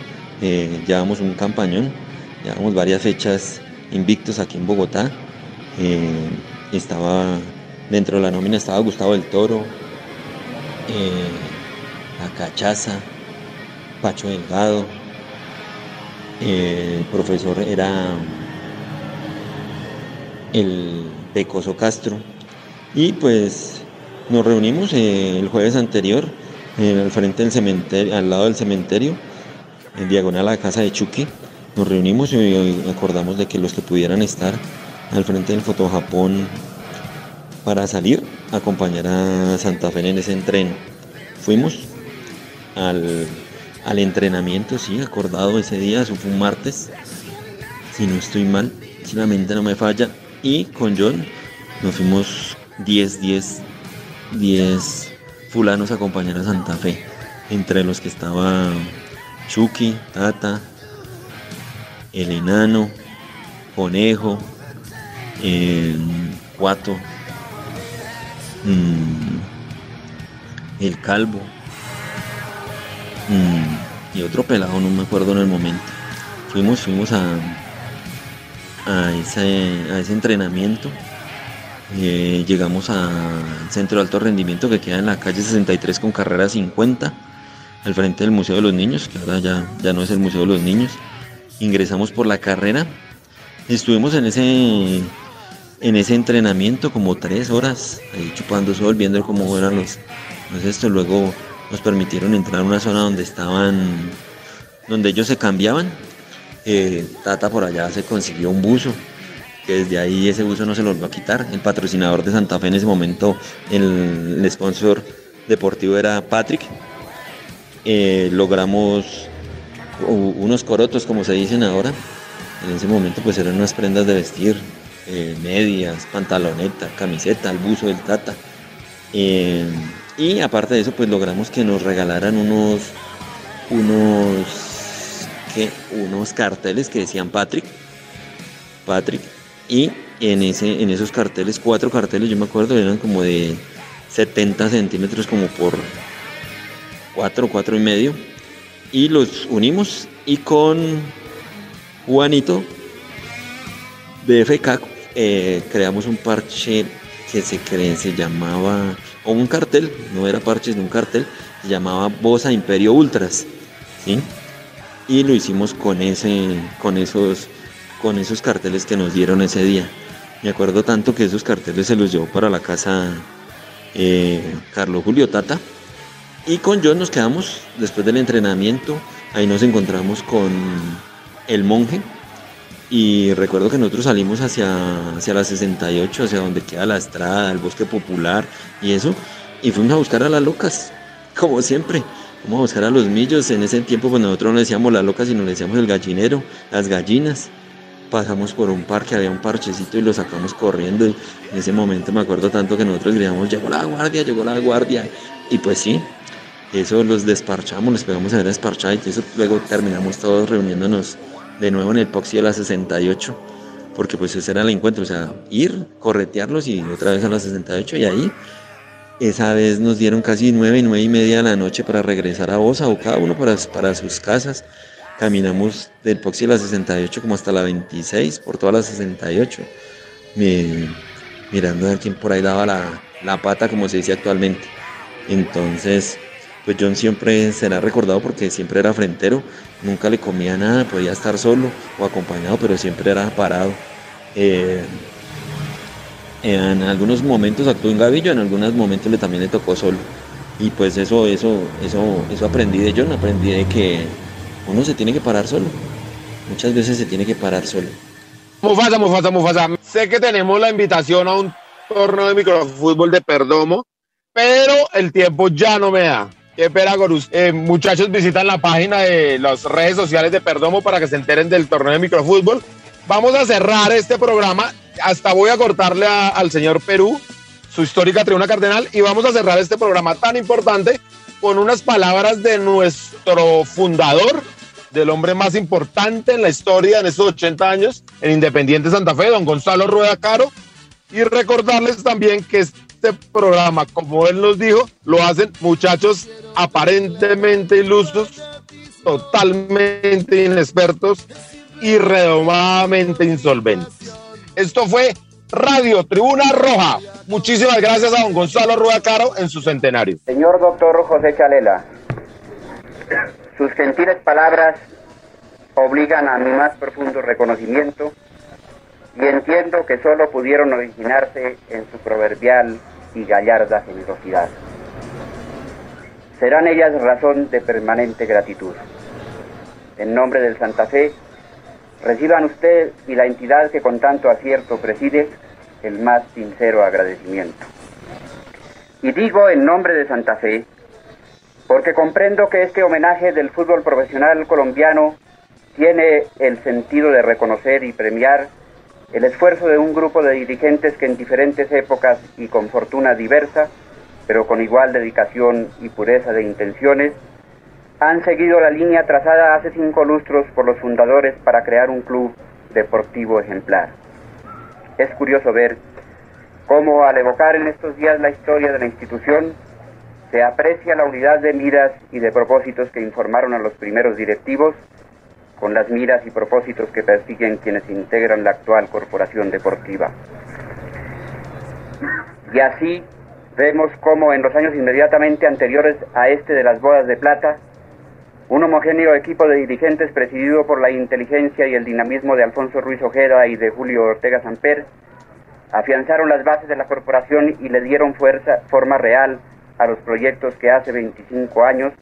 eh, llevamos un campañón, llevamos varias fechas invictos aquí en Bogotá. Eh, estaba dentro de la nómina estaba Gustavo del Toro, La Cachaza, Pacho Delgado, el profesor era el Pecoso Castro y pues nos reunimos eh, el jueves anterior en al frente del cementerio, al lado del cementerio, en diagonal a la casa de Chucky. Nos reunimos y acordamos de que los que pudieran estar al frente del Foto Japón para salir acompañar a Santa Fe en ese entreno. Fuimos al, al entrenamiento, sí, acordado ese día, eso fue un martes, si no estoy mal, si la mente no me falla, y con John nos fuimos 10-10 10 fulanos a acompañar a Santa Fe, entre los que estaba Chucky, Tata, el enano, Conejo, el Cuato, mm, el Calvo mm, y otro pelado, no me acuerdo en el momento. Fuimos, fuimos a, a, ese, a ese entrenamiento eh, llegamos al centro de alto rendimiento que queda en la calle 63 con carrera 50, al frente del Museo de los Niños, que ahora ya, ya no es el Museo de los Niños. Ingresamos por la carrera, estuvimos en ese, en ese entrenamiento como tres horas, ahí chupando sol, viendo cómo eran los, esto. Luego nos permitieron entrar a una zona donde estaban, donde ellos se cambiaban. Eh, Tata por allá se consiguió un buzo que desde ahí ese uso no se los va a quitar. El patrocinador de Santa Fe en ese momento, el, sponsor deportivo era Patrick. Eh, logramos unos corotos, como se dicen ahora. En ese momento pues eran unas prendas de vestir, eh, medias, pantaloneta, camiseta, el buzo del tata. Eh, y aparte de eso pues logramos que nos regalaran unos, unos, ¿qué? unos carteles que decían Patrick. Patrick. Y en, ese, en esos carteles, cuatro carteles, yo me acuerdo, eran como de 70 centímetros como por 4, 4 y medio. Y los unimos y con Juanito de FK eh, creamos un parche que se, cree, se llamaba, o un cartel, no era parche, sino un cartel, se llamaba Bosa Imperio Ultras. ¿sí? Y lo hicimos con, ese, con, esos, con esos carteles que nos dieron ese día. Me acuerdo tanto que esos carteles se los llevó para la casa eh, Carlos Julio Tata. Y con John nos quedamos después del entrenamiento. Ahí nos encontramos con el monje. Y recuerdo que nosotros salimos hacia, hacia la 68, hacia donde queda la estrada, el bosque popular y eso. Y fuimos a buscar a las locas, como siempre. Vamos a buscar a los millos. En ese tiempo, pues nosotros no decíamos las locas, sino le decíamos el gallinero, las gallinas pasamos por un parque, había un parchecito y lo sacamos corriendo. Y en ese momento me acuerdo tanto que nosotros gritamos, llegó la guardia, llegó la guardia. Y pues sí, eso los desparchamos, les pegamos a ver desparchar y eso luego terminamos todos reuniéndonos de nuevo en el Poxy de la 68, porque pues ese era el encuentro, o sea, ir, corretearlos y otra vez a la 68 y ahí esa vez nos dieron casi nueve, nueve y media de la noche para regresar a Osa o cada uno para, para sus casas caminamos del Poxy a la 68 como hasta la 26, por toda la 68, mirando a ver quién por ahí daba la, pata, como se dice actualmente. Entonces, pues John siempre será recordado porque siempre era frentero, nunca le comía nada, podía estar solo o acompañado, pero siempre era parado. Eh, en algunos momentos actuó en Gavillo, en algunos momentos le, también le tocó solo. Y pues eso, eso, eso, eso aprendí de John, aprendí de que uno se tiene que parar solo. Muchas veces se tiene que parar solo. Mufasa, Mufasa, Mufasa. Sé que tenemos la invitación a un torneo de microfútbol de Perdomo, pero el tiempo ya no me da. Qué pena, Gorus. Eh, muchachos, visitan la página de las redes sociales de Perdomo para que se enteren del torneo de microfútbol. Vamos a cerrar este programa. Hasta voy a cortarle al señor Perú su histórica tribuna cardenal y vamos a cerrar este programa tan importante con unas palabras de nuestro fundador, del hombre más importante en la historia en estos 80 años en Independiente Santa Fe, don Gonzalo Rueda Caro. Y recordarles también que este programa, como él nos dijo, lo hacen muchachos aparentemente ilusos, totalmente inexpertos y redomadamente insolventes. Esto fue Radio Tribuna Roja. Muchísimas gracias a don Gonzalo Rueda Caro en su centenario. Señor doctor José Chalela, sus gentiles palabras obligan a mi más profundo reconocimiento y entiendo que solo pudieron originarse en su proverbial y gallarda generosidad. Serán ellas razón de permanente gratitud. En nombre del Santa Fe, reciban usted y la entidad que con tanto acierto preside el más sincero agradecimiento. Y digo en nombre de Santa Fe, porque comprendo que este homenaje del fútbol profesional colombiano tiene el sentido de reconocer y premiar el esfuerzo de un grupo de dirigentes que en diferentes épocas y con fortuna diversa, pero con igual dedicación y pureza de intenciones, han seguido la línea trazada hace cinco lustros por los fundadores para crear un club deportivo ejemplar. Es curioso ver cómo al evocar en estos días la historia de la institución, se aprecia la unidad de miras y de propósitos que informaron a los primeros directivos con las miras y propósitos que persiguen quienes integran la actual corporación deportiva. Y así vemos cómo en los años inmediatamente anteriores a este de las bodas de plata, un homogéneo equipo de dirigentes presidido por la inteligencia y el dinamismo de Alfonso Ruiz Ojeda y de Julio Ortega Samper, afianzaron las bases de la corporación y le dieron fuerza, forma real a los proyectos que hace 25 años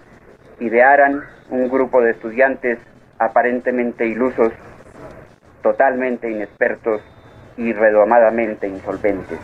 idearan un grupo de estudiantes aparentemente ilusos, totalmente inexpertos y redomadamente insolventes.